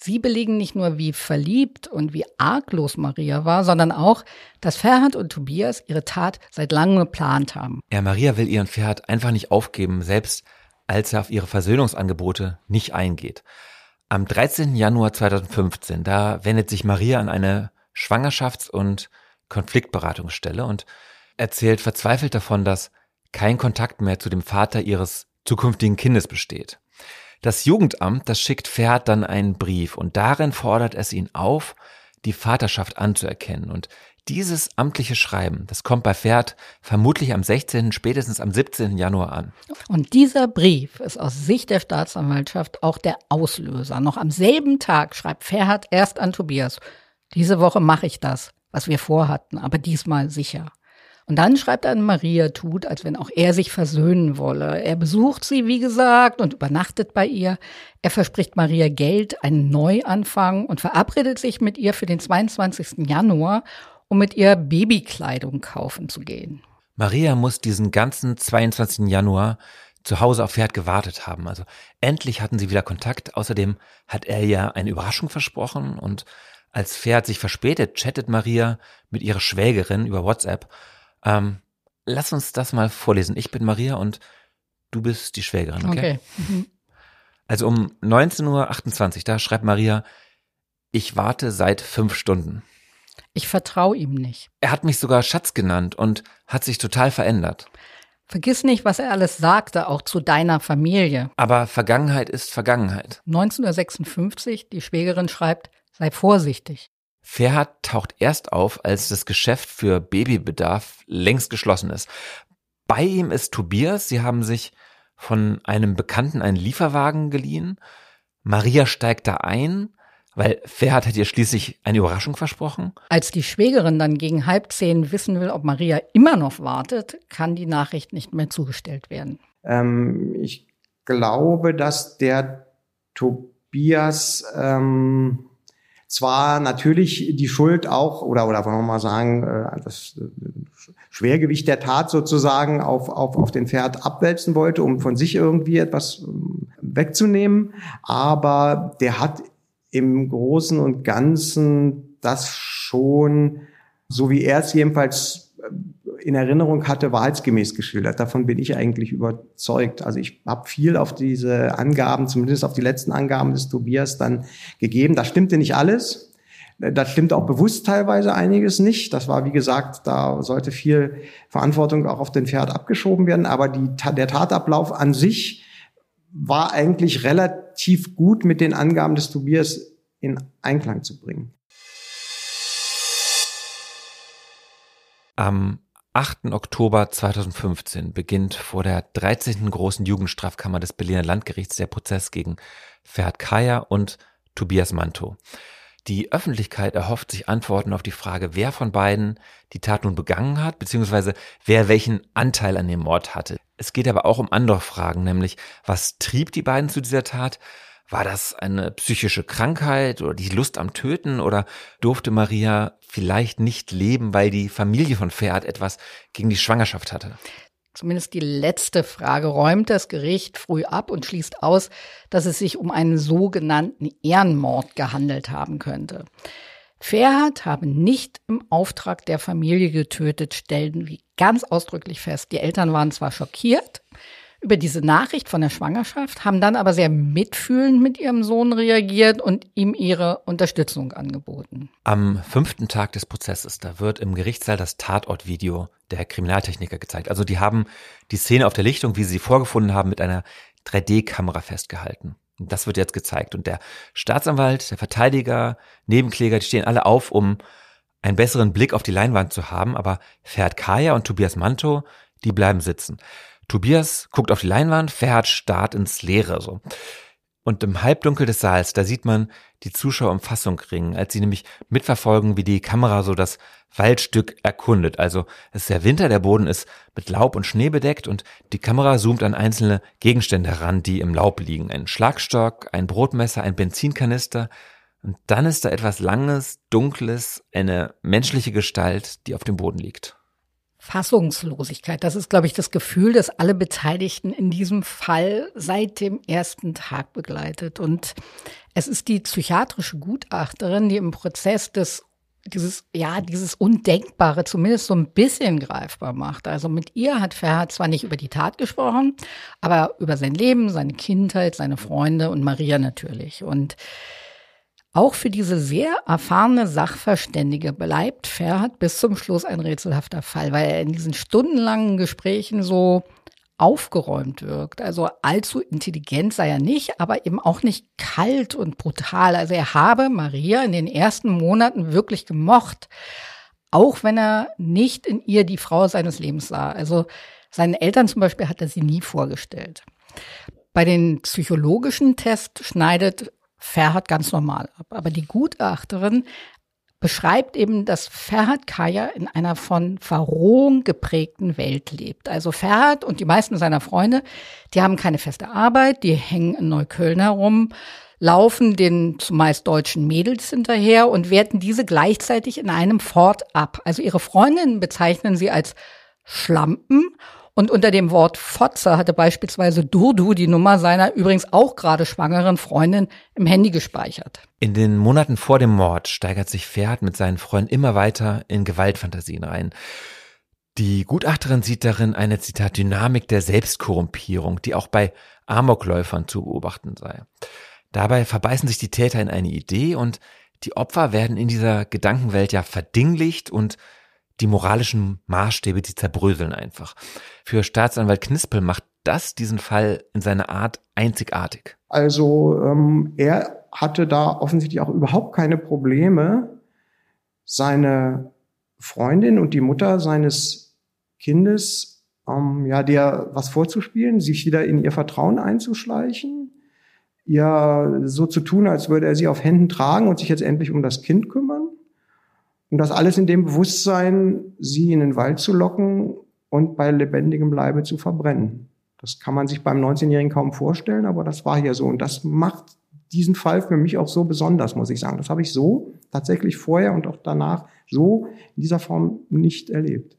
Sie belegen nicht nur, wie verliebt und wie arglos Maria war, sondern auch, dass Ferhat und Tobias ihre Tat seit langem geplant haben. Ja, Maria will ihren Ferhat einfach nicht aufgeben, selbst als er auf ihre Versöhnungsangebote nicht eingeht. Am 13. Januar 2015, da wendet sich Maria an eine Schwangerschafts- und Konfliktberatungsstelle und erzählt verzweifelt davon, dass kein Kontakt mehr zu dem Vater ihres zukünftigen Kindes besteht. Das Jugendamt, das schickt Pferd dann einen Brief und darin fordert es ihn auf, die Vaterschaft anzuerkennen. Und dieses amtliche Schreiben, das kommt bei Pferd vermutlich am 16., spätestens am 17. Januar an. Und dieser Brief ist aus Sicht der Staatsanwaltschaft auch der Auslöser. Noch am selben Tag schreibt Ferhat erst an Tobias, diese Woche mache ich das, was wir vorhatten, aber diesmal sicher. Und dann schreibt er an Maria tut, als wenn auch er sich versöhnen wolle. Er besucht sie, wie gesagt, und übernachtet bei ihr. Er verspricht Maria Geld, einen Neuanfang und verabredet sich mit ihr für den 22. Januar, um mit ihr Babykleidung kaufen zu gehen. Maria muss diesen ganzen 22. Januar zu Hause auf Pferd gewartet haben. Also endlich hatten sie wieder Kontakt. Außerdem hat er ja eine Überraschung versprochen und als Pferd sich verspätet, chattet Maria mit ihrer Schwägerin über WhatsApp. Ähm, lass uns das mal vorlesen. Ich bin Maria und du bist die Schwägerin, okay? okay. Mhm. Also um 19.28 Uhr, da schreibt Maria, ich warte seit fünf Stunden. Ich vertraue ihm nicht. Er hat mich sogar Schatz genannt und hat sich total verändert. Vergiss nicht, was er alles sagte, auch zu deiner Familie. Aber Vergangenheit ist Vergangenheit. 1956, die Schwägerin schreibt, Sei vorsichtig. Ferhat taucht erst auf, als das Geschäft für Babybedarf längst geschlossen ist. Bei ihm ist Tobias. Sie haben sich von einem Bekannten einen Lieferwagen geliehen. Maria steigt da ein, weil Ferhat hat ihr schließlich eine Überraschung versprochen. Als die Schwägerin dann gegen halb zehn wissen will, ob Maria immer noch wartet, kann die Nachricht nicht mehr zugestellt werden. Ähm, ich glaube, dass der Tobias ähm zwar natürlich die Schuld auch, oder, oder wollen wir mal sagen, äh, das äh, Schwergewicht der Tat sozusagen auf, auf, auf den Pferd abwälzen wollte, um von sich irgendwie etwas ähm, wegzunehmen. Aber der hat im Großen und Ganzen das schon, so wie er es jedenfalls äh, in Erinnerung hatte, wahrheitsgemäß geschildert. Davon bin ich eigentlich überzeugt. Also ich habe viel auf diese Angaben, zumindest auf die letzten Angaben des Tobias dann gegeben. Da stimmte nicht alles. Da stimmt auch bewusst teilweise einiges nicht. Das war, wie gesagt, da sollte viel Verantwortung auch auf den Pferd abgeschoben werden. Aber die, der Tatablauf an sich war eigentlich relativ gut mit den Angaben des Tobias in Einklang zu bringen. Am 8. Oktober 2015 beginnt vor der 13. großen Jugendstrafkammer des Berliner Landgerichts der Prozess gegen Ferhat Kaya und Tobias Manto. Die Öffentlichkeit erhofft sich Antworten auf die Frage, wer von beiden die Tat nun begangen hat, beziehungsweise wer welchen Anteil an dem Mord hatte. Es geht aber auch um andere Fragen, nämlich was trieb die beiden zu dieser Tat? War das eine psychische Krankheit oder die Lust am Töten oder durfte Maria vielleicht nicht leben, weil die Familie von Ferhat etwas gegen die Schwangerschaft hatte? Zumindest die letzte Frage räumt das Gericht früh ab und schließt aus, dass es sich um einen sogenannten Ehrenmord gehandelt haben könnte. Ferhat habe nicht im Auftrag der Familie getötet, stellen wir ganz ausdrücklich fest. Die Eltern waren zwar schockiert, über diese Nachricht von der Schwangerschaft, haben dann aber sehr mitfühlend mit ihrem Sohn reagiert und ihm ihre Unterstützung angeboten. Am fünften Tag des Prozesses, da wird im Gerichtssaal das Tatortvideo der Kriminaltechniker gezeigt. Also die haben die Szene auf der Lichtung, wie sie sie vorgefunden haben, mit einer 3D-Kamera festgehalten. Das wird jetzt gezeigt. Und der Staatsanwalt, der Verteidiger, Nebenkläger, die stehen alle auf, um einen besseren Blick auf die Leinwand zu haben. Aber Ferhat Kaya und Tobias Manto, die bleiben sitzen. Tobias guckt auf die Leinwand, Ferhat starrt ins Leere, so. Und im Halbdunkel des Saals, da sieht man die Zuschauer um Fassung ringen, als sie nämlich mitverfolgen, wie die Kamera so das Waldstück erkundet. Also es ist der Winter, der Boden ist mit Laub und Schnee bedeckt und die Kamera zoomt an einzelne Gegenstände heran, die im Laub liegen. Ein Schlagstock, ein Brotmesser, ein Benzinkanister. Und dann ist da etwas Langes, Dunkles, eine menschliche Gestalt, die auf dem Boden liegt. Fassungslosigkeit. Das ist, glaube ich, das Gefühl, das alle Beteiligten in diesem Fall seit dem ersten Tag begleitet. Und es ist die psychiatrische Gutachterin, die im Prozess des dieses, ja, dieses Undenkbare zumindest so ein bisschen greifbar macht. Also mit ihr hat Ferhat zwar nicht über die Tat gesprochen, aber über sein Leben, seine Kindheit, seine Freunde und Maria natürlich. Und auch für diese sehr erfahrene Sachverständige bleibt Ferhat bis zum Schluss ein rätselhafter Fall, weil er in diesen stundenlangen Gesprächen so aufgeräumt wirkt. Also allzu intelligent sei er nicht, aber eben auch nicht kalt und brutal. Also er habe Maria in den ersten Monaten wirklich gemocht, auch wenn er nicht in ihr die Frau seines Lebens sah. Also seinen Eltern zum Beispiel hat er sie nie vorgestellt. Bei den psychologischen Tests schneidet Ferhat ganz normal ab. Aber die Gutachterin beschreibt eben, dass Ferhat Kaya in einer von Verrohung geprägten Welt lebt. Also Ferhat und die meisten seiner Freunde, die haben keine feste Arbeit, die hängen in Neukölln herum, laufen den zumeist deutschen Mädels hinterher und werten diese gleichzeitig in einem Fort ab. Also ihre Freundinnen bezeichnen sie als Schlampen und unter dem Wort Fotze hatte beispielsweise Durdu die Nummer seiner übrigens auch gerade schwangeren Freundin im Handy gespeichert. In den Monaten vor dem Mord steigert sich Pferd mit seinen Freunden immer weiter in Gewaltfantasien rein. Die Gutachterin sieht darin eine Zitat Dynamik der Selbstkorrumpierung, die auch bei Amokläufern zu beobachten sei. Dabei verbeißen sich die Täter in eine Idee und die Opfer werden in dieser Gedankenwelt ja verdinglicht und die moralischen Maßstäbe, die zerbröseln einfach. Für Staatsanwalt Knispel macht das diesen Fall in seiner Art einzigartig. Also ähm, er hatte da offensichtlich auch überhaupt keine Probleme, seine Freundin und die Mutter seines Kindes, ähm, ja, der was vorzuspielen, sich wieder in ihr Vertrauen einzuschleichen, ihr so zu tun, als würde er sie auf Händen tragen und sich jetzt endlich um das Kind kümmern. Und das alles in dem Bewusstsein, sie in den Wald zu locken und bei lebendigem Leibe zu verbrennen. Das kann man sich beim 19-Jährigen kaum vorstellen, aber das war hier so. Und das macht diesen Fall für mich auch so besonders, muss ich sagen. Das habe ich so tatsächlich vorher und auch danach so in dieser Form nicht erlebt.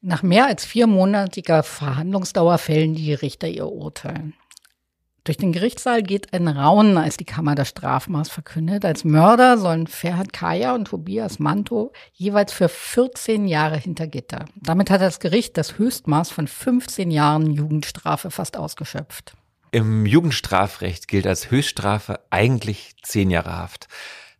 Nach mehr als viermonatiger Verhandlungsdauer fällen die Richter ihr Urteil. Durch den Gerichtssaal geht ein Raunen, als die Kammer das Strafmaß verkündet. Als Mörder sollen Ferhat Kaya und Tobias Manto jeweils für 14 Jahre hinter Gitter. Damit hat das Gericht das Höchstmaß von 15 Jahren Jugendstrafe fast ausgeschöpft. Im Jugendstrafrecht gilt als Höchststrafe eigentlich 10 Jahre Haft.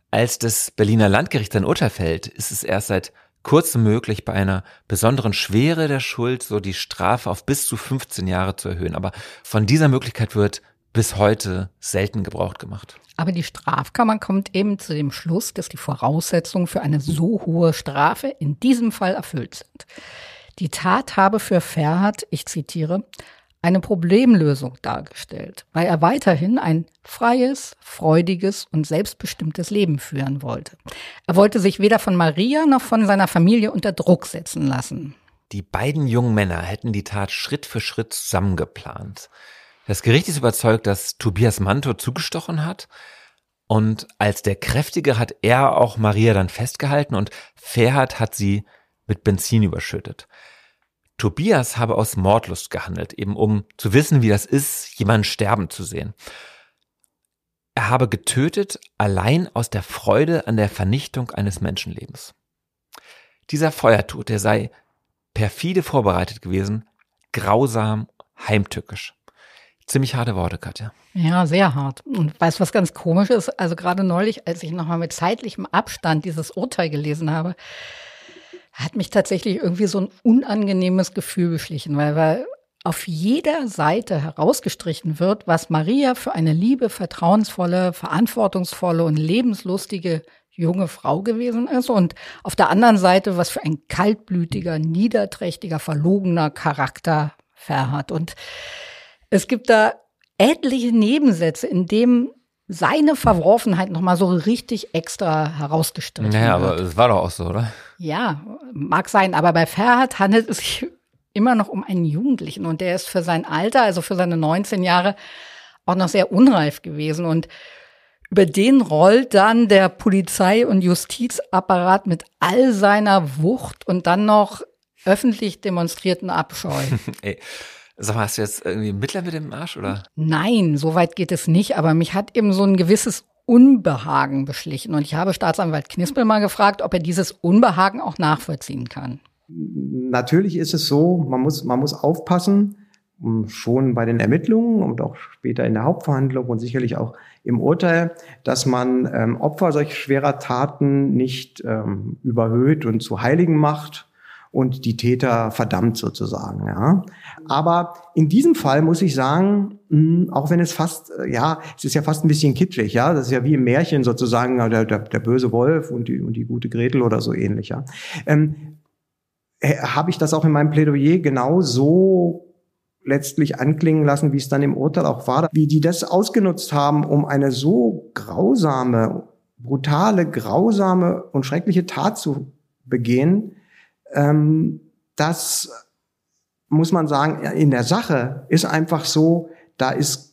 Als das Berliner Landgericht sein Urteil fällt, ist es erst seit kurz möglich bei einer besonderen Schwere der Schuld so die Strafe auf bis zu 15 Jahre zu erhöhen. Aber von dieser Möglichkeit wird bis heute selten Gebrauch gemacht. Aber die Strafkammer kommt eben zu dem Schluss, dass die Voraussetzungen für eine so hohe Strafe in diesem Fall erfüllt sind. Die Tat habe für Ferhat, ich zitiere, eine Problemlösung dargestellt, weil er weiterhin ein freies, freudiges und selbstbestimmtes Leben führen wollte. Er wollte sich weder von Maria noch von seiner Familie unter Druck setzen lassen. Die beiden jungen Männer hätten die Tat Schritt für Schritt zusammengeplant. Das Gericht ist überzeugt, dass Tobias Manto zugestochen hat. Und als der Kräftige hat er auch Maria dann festgehalten und Ferhat hat sie mit Benzin überschüttet. Tobias habe aus Mordlust gehandelt, eben um zu wissen, wie das ist, jemanden sterben zu sehen. Er habe getötet allein aus der Freude an der Vernichtung eines Menschenlebens. Dieser Feuertod, der sei perfide vorbereitet gewesen, grausam, heimtückisch. Ziemlich harte Worte, Katja. Ja, sehr hart. Und weißt du, was ganz komisch ist? Also gerade neulich, als ich nochmal mit zeitlichem Abstand dieses Urteil gelesen habe, hat mich tatsächlich irgendwie so ein unangenehmes Gefühl beschlichen, weil, weil auf jeder Seite herausgestrichen wird, was Maria für eine liebe, vertrauensvolle, verantwortungsvolle und lebenslustige junge Frau gewesen ist und auf der anderen Seite, was für ein kaltblütiger, niederträchtiger, verlogener Charakter Verhat. Und es gibt da etliche Nebensätze, in dem seine Verworfenheit nochmal so richtig extra herausgestellt naja, wird. Naja, aber es war doch auch so, oder? Ja, mag sein, aber bei Ferhat handelt es sich immer noch um einen Jugendlichen und der ist für sein Alter, also für seine 19 Jahre, auch noch sehr unreif gewesen und über den rollt dann der Polizei- und Justizapparat mit all seiner Wucht und dann noch öffentlich demonstrierten Abscheu. Ey, Sag mal, hast du jetzt irgendwie Mitleid mit dem Arsch, oder? Nein, so weit geht es nicht, aber mich hat eben so ein gewisses Unbehagen beschlichen. Und ich habe Staatsanwalt Knispel mal gefragt, ob er dieses Unbehagen auch nachvollziehen kann. Natürlich ist es so, man muss, man muss aufpassen, schon bei den Ermittlungen und auch später in der Hauptverhandlung und sicherlich auch im Urteil, dass man ähm, Opfer solch schwerer Taten nicht ähm, überhöht und zu Heiligen macht und die Täter verdammt sozusagen. Ja. Aber in diesem Fall muss ich sagen, hm, auch wenn es fast, äh, ja, es ist ja fast ein bisschen kitschig, ja, das ist ja wie im Märchen sozusagen, der, der, der böse Wolf und die, und die gute Gretel oder so ähnlich, ja. Ähm, äh, habe ich das auch in meinem Plädoyer genau so letztlich anklingen lassen, wie es dann im Urteil auch war, wie die das ausgenutzt haben, um eine so grausame, brutale, grausame und schreckliche Tat zu begehen, ähm, das muss man sagen, in der Sache ist einfach so, da ist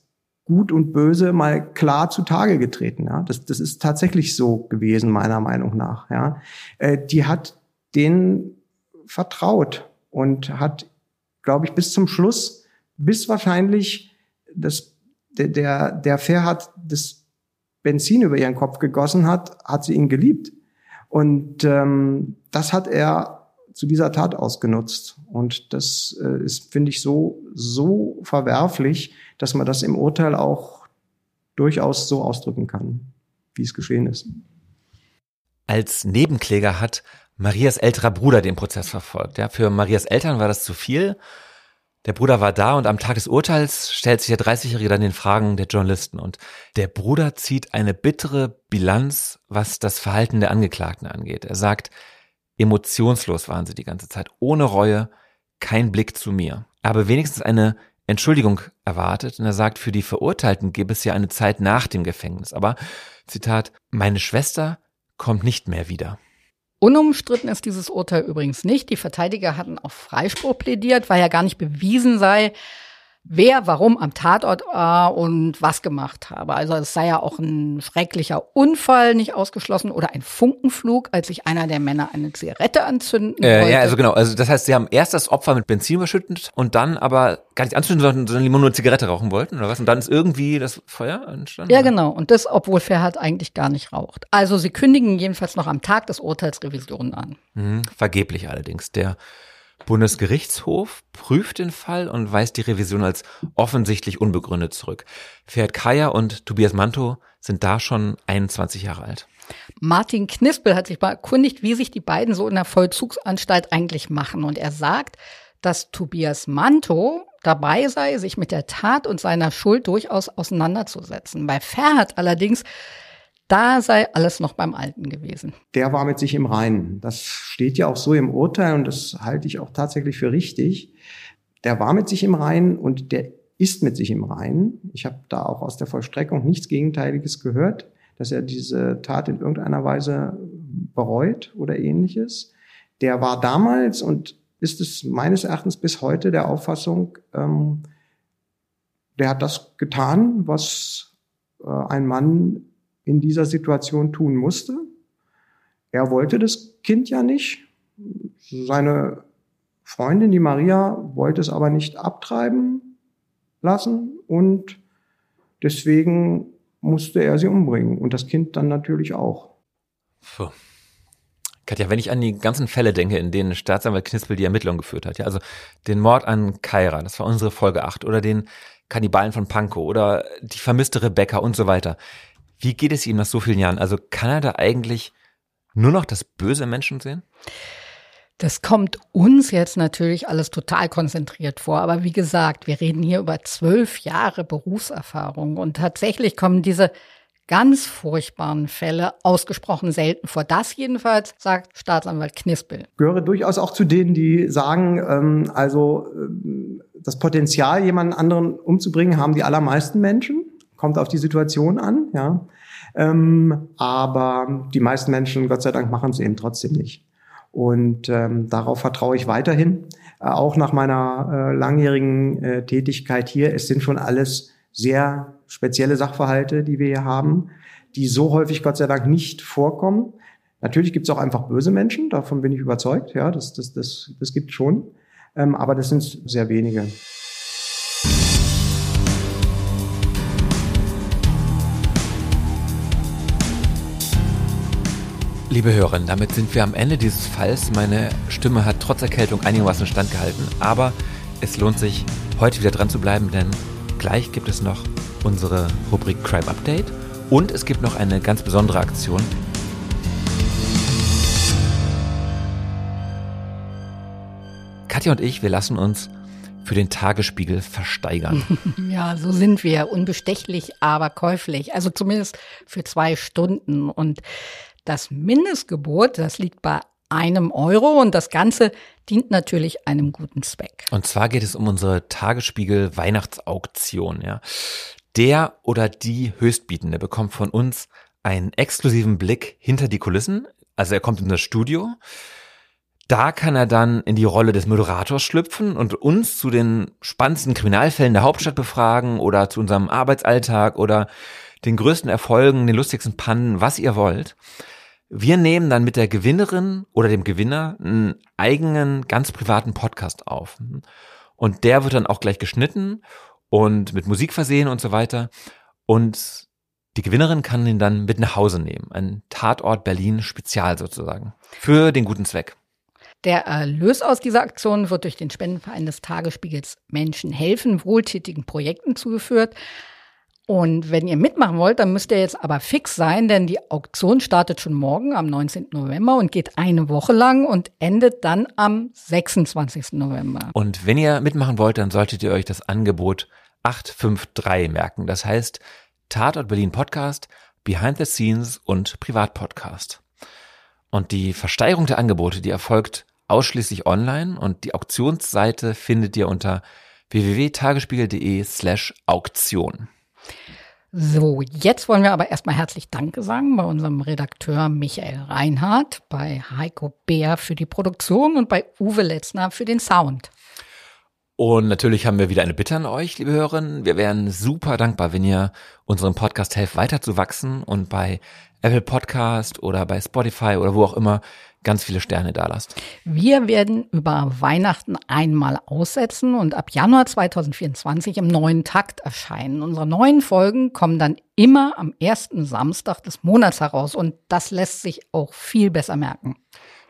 Gut und Böse mal klar zutage getreten. Ja? Das, das ist tatsächlich so gewesen, meiner Meinung nach. Ja? Äh, die hat denen vertraut und hat, glaube ich, bis zum Schluss, bis wahrscheinlich das, der, der, der Fair hat das Benzin über ihren Kopf gegossen hat, hat sie ihn geliebt. Und ähm, das hat er zu dieser Tat ausgenutzt. Und das äh, ist, finde ich, so, so verwerflich, dass man das im Urteil auch durchaus so ausdrücken kann, wie es geschehen ist. Als Nebenkläger hat Marias älterer Bruder den Prozess verfolgt. Ja, für Marias Eltern war das zu viel. Der Bruder war da und am Tag des Urteils stellt sich der 30-Jährige dann den Fragen der Journalisten und der Bruder zieht eine bittere Bilanz, was das Verhalten der Angeklagten angeht. Er sagt, Emotionslos waren sie die ganze Zeit, ohne Reue, kein Blick zu mir. Er habe wenigstens eine Entschuldigung erwartet und er sagt, für die Verurteilten gäbe es ja eine Zeit nach dem Gefängnis. Aber, Zitat, meine Schwester kommt nicht mehr wieder. Unumstritten ist dieses Urteil übrigens nicht. Die Verteidiger hatten auf Freispruch plädiert, weil ja gar nicht bewiesen sei, wer warum am Tatort war und was gemacht habe. Also es sei ja auch ein schrecklicher Unfall nicht ausgeschlossen oder ein Funkenflug, als sich einer der Männer eine Zigarette anzünden äh, wollte. Ja, also genau. Also das heißt, sie haben erst das Opfer mit Benzin überschüttet und dann aber gar nicht anzünden, sondern, sondern nur eine Zigarette rauchen wollten oder was? Und dann ist irgendwie das Feuer entstanden? Ja, genau. Und das, obwohl Ferhat eigentlich gar nicht raucht. Also sie kündigen jedenfalls noch am Tag des Urteils Revision an. Mhm, vergeblich allerdings. Der Bundesgerichtshof prüft den Fall und weist die Revision als offensichtlich unbegründet zurück. Ferhat Kaya und Tobias Manto sind da schon 21 Jahre alt. Martin Knispel hat sich mal erkundigt, wie sich die beiden so in der Vollzugsanstalt eigentlich machen. Und er sagt, dass Tobias Manto dabei sei, sich mit der Tat und seiner Schuld durchaus auseinanderzusetzen. Bei Ferhat allerdings, da sei alles noch beim Alten gewesen. Der war mit sich im Reinen. Das steht ja auch so im Urteil und das halte ich auch tatsächlich für richtig. Der war mit sich im Reinen und der ist mit sich im Reinen. Ich habe da auch aus der Vollstreckung nichts Gegenteiliges gehört, dass er diese Tat in irgendeiner Weise bereut oder ähnliches. Der war damals und ist es meines Erachtens bis heute der Auffassung, ähm, der hat das getan, was äh, ein Mann in dieser Situation tun musste. Er wollte das Kind ja nicht. Seine Freundin, die Maria, wollte es aber nicht abtreiben lassen und deswegen musste er sie umbringen und das Kind dann natürlich auch. Puh. Katja, wenn ich an die ganzen Fälle denke, in denen Staatsanwalt Knispel die Ermittlung geführt hat, ja, also den Mord an Kaira, das war unsere Folge 8, oder den Kannibalen von Pankow oder die vermisste Rebecca und so weiter. Wie geht es ihm nach so vielen Jahren? Also kann er da eigentlich nur noch das böse Menschen sehen? Das kommt uns jetzt natürlich alles total konzentriert vor. Aber wie gesagt, wir reden hier über zwölf Jahre Berufserfahrung und tatsächlich kommen diese ganz furchtbaren Fälle ausgesprochen selten vor. Das jedenfalls sagt Staatsanwalt Knispel. Gehöre durchaus auch zu denen, die sagen, ähm, also ähm, das Potenzial, jemanden anderen umzubringen, haben die allermeisten Menschen. Kommt auf die Situation an, ja. Ähm, aber die meisten Menschen, Gott sei Dank, machen es eben trotzdem nicht. Und ähm, darauf vertraue ich weiterhin, äh, auch nach meiner äh, langjährigen äh, Tätigkeit hier. Es sind schon alles sehr spezielle Sachverhalte, die wir hier haben, die so häufig Gott sei Dank nicht vorkommen. Natürlich gibt es auch einfach böse Menschen, davon bin ich überzeugt, ja, das, das, das, das gibt schon, ähm, aber das sind sehr wenige. Liebe Hörerinnen, damit sind wir am Ende dieses Falls. Meine Stimme hat trotz Erkältung einigermaßen standgehalten, aber es lohnt sich, heute wieder dran zu bleiben, denn gleich gibt es noch unsere Rubrik Crime Update und es gibt noch eine ganz besondere Aktion. Katja und ich, wir lassen uns für den Tagesspiegel versteigern. Ja, so sind wir. Unbestechlich, aber käuflich. Also zumindest für zwei Stunden. Und das Mindestgebot, das liegt bei einem Euro und das Ganze dient natürlich einem guten Zweck. Und zwar geht es um unsere Tagesspiegel Weihnachtsauktion, ja. Der oder die Höchstbietende bekommt von uns einen exklusiven Blick hinter die Kulissen. Also er kommt in das Studio. Da kann er dann in die Rolle des Moderators schlüpfen und uns zu den spannendsten Kriminalfällen der Hauptstadt befragen oder zu unserem Arbeitsalltag oder den größten Erfolgen, den lustigsten Pannen, was ihr wollt. Wir nehmen dann mit der Gewinnerin oder dem Gewinner einen eigenen, ganz privaten Podcast auf. Und der wird dann auch gleich geschnitten und mit Musik versehen und so weiter. Und die Gewinnerin kann ihn dann mit nach Hause nehmen. Ein Tatort Berlin Spezial sozusagen. Für den guten Zweck. Der Erlös aus dieser Aktion wird durch den Spendenverein des Tagesspiegels Menschen helfen, wohltätigen Projekten zugeführt. Und wenn ihr mitmachen wollt, dann müsst ihr jetzt aber fix sein, denn die Auktion startet schon morgen am 19. November und geht eine Woche lang und endet dann am 26. November. Und wenn ihr mitmachen wollt, dann solltet ihr euch das Angebot 853 merken. Das heißt Tatort Berlin Podcast, Behind the Scenes und Privatpodcast. Und die Versteigerung der Angebote, die erfolgt ausschließlich online und die Auktionsseite findet ihr unter www.tagesspiegel.de slash Auktion. So, jetzt wollen wir aber erstmal herzlich Danke sagen bei unserem Redakteur Michael Reinhardt, bei Heiko Bär für die Produktion und bei Uwe Letzner für den Sound. Und natürlich haben wir wieder eine Bitte an euch, liebe Hörerinnen. Wir wären super dankbar, wenn ihr unserem Podcast helft, weiter zu wachsen und bei Apple Podcast oder bei Spotify oder wo auch immer ganz viele Sterne da lasst. Wir werden über Weihnachten einmal aussetzen und ab Januar 2024 im neuen Takt erscheinen. Unsere neuen Folgen kommen dann immer am ersten Samstag des Monats heraus und das lässt sich auch viel besser merken.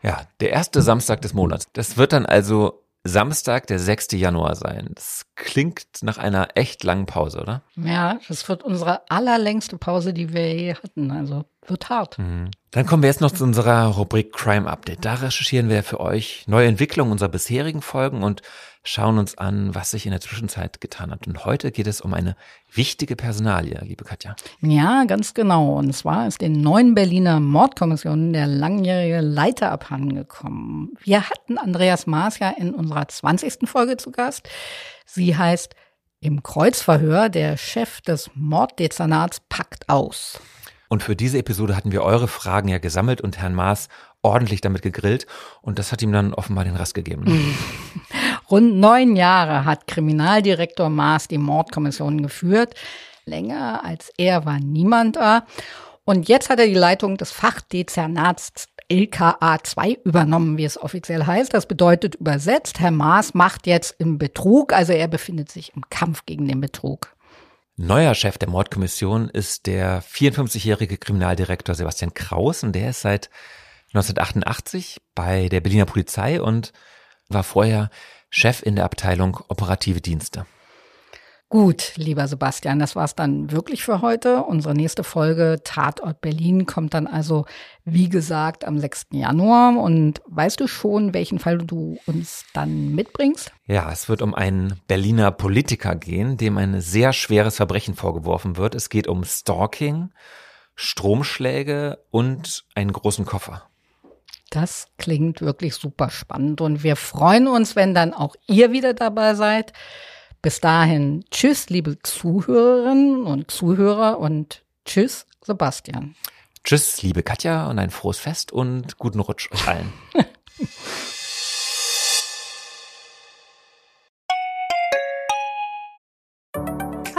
Ja, der erste Samstag des Monats. Das wird dann also Samstag, der 6. Januar sein. Das klingt nach einer echt langen Pause, oder? Ja, das wird unsere allerlängste Pause, die wir je hatten. Also wird hart. Mhm. Dann kommen wir jetzt noch zu unserer Rubrik Crime Update. Da recherchieren wir für euch neue Entwicklungen unserer bisherigen Folgen und schauen uns an, was sich in der Zwischenzeit getan hat. Und heute geht es um eine wichtige Personalie, liebe Katja. Ja, ganz genau. Und zwar ist den neuen Berliner Mordkommissionen der langjährige Leiter abhandengekommen. Wir hatten Andreas Maas ja in unserer 20. Folge zu Gast. Sie heißt Im Kreuzverhör, der Chef des Morddezernats packt aus. Und für diese Episode hatten wir eure Fragen ja gesammelt und Herrn Maas ordentlich damit gegrillt. Und das hat ihm dann offenbar den Rest gegeben. Rund neun Jahre hat Kriminaldirektor Maas die Mordkommission geführt. Länger als er war niemand da. Und jetzt hat er die Leitung des Fachdezernats LKA 2 übernommen, wie es offiziell heißt. Das bedeutet übersetzt, Herr Maas macht jetzt im Betrug, also er befindet sich im Kampf gegen den Betrug. Neuer Chef der Mordkommission ist der 54-jährige Kriminaldirektor Sebastian Kraus und der ist seit 1988 bei der Berliner Polizei und war vorher Chef in der Abteilung Operative Dienste. Gut, lieber Sebastian, das war's dann wirklich für heute. Unsere nächste Folge Tatort Berlin kommt dann also, wie gesagt, am 6. Januar. Und weißt du schon, welchen Fall du uns dann mitbringst? Ja, es wird um einen Berliner Politiker gehen, dem ein sehr schweres Verbrechen vorgeworfen wird. Es geht um Stalking, Stromschläge und einen großen Koffer. Das klingt wirklich super spannend und wir freuen uns, wenn dann auch ihr wieder dabei seid. Bis dahin, tschüss, liebe Zuhörerinnen und Zuhörer und tschüss, Sebastian. Tschüss, liebe Katja und ein frohes Fest und guten Rutsch euch allen.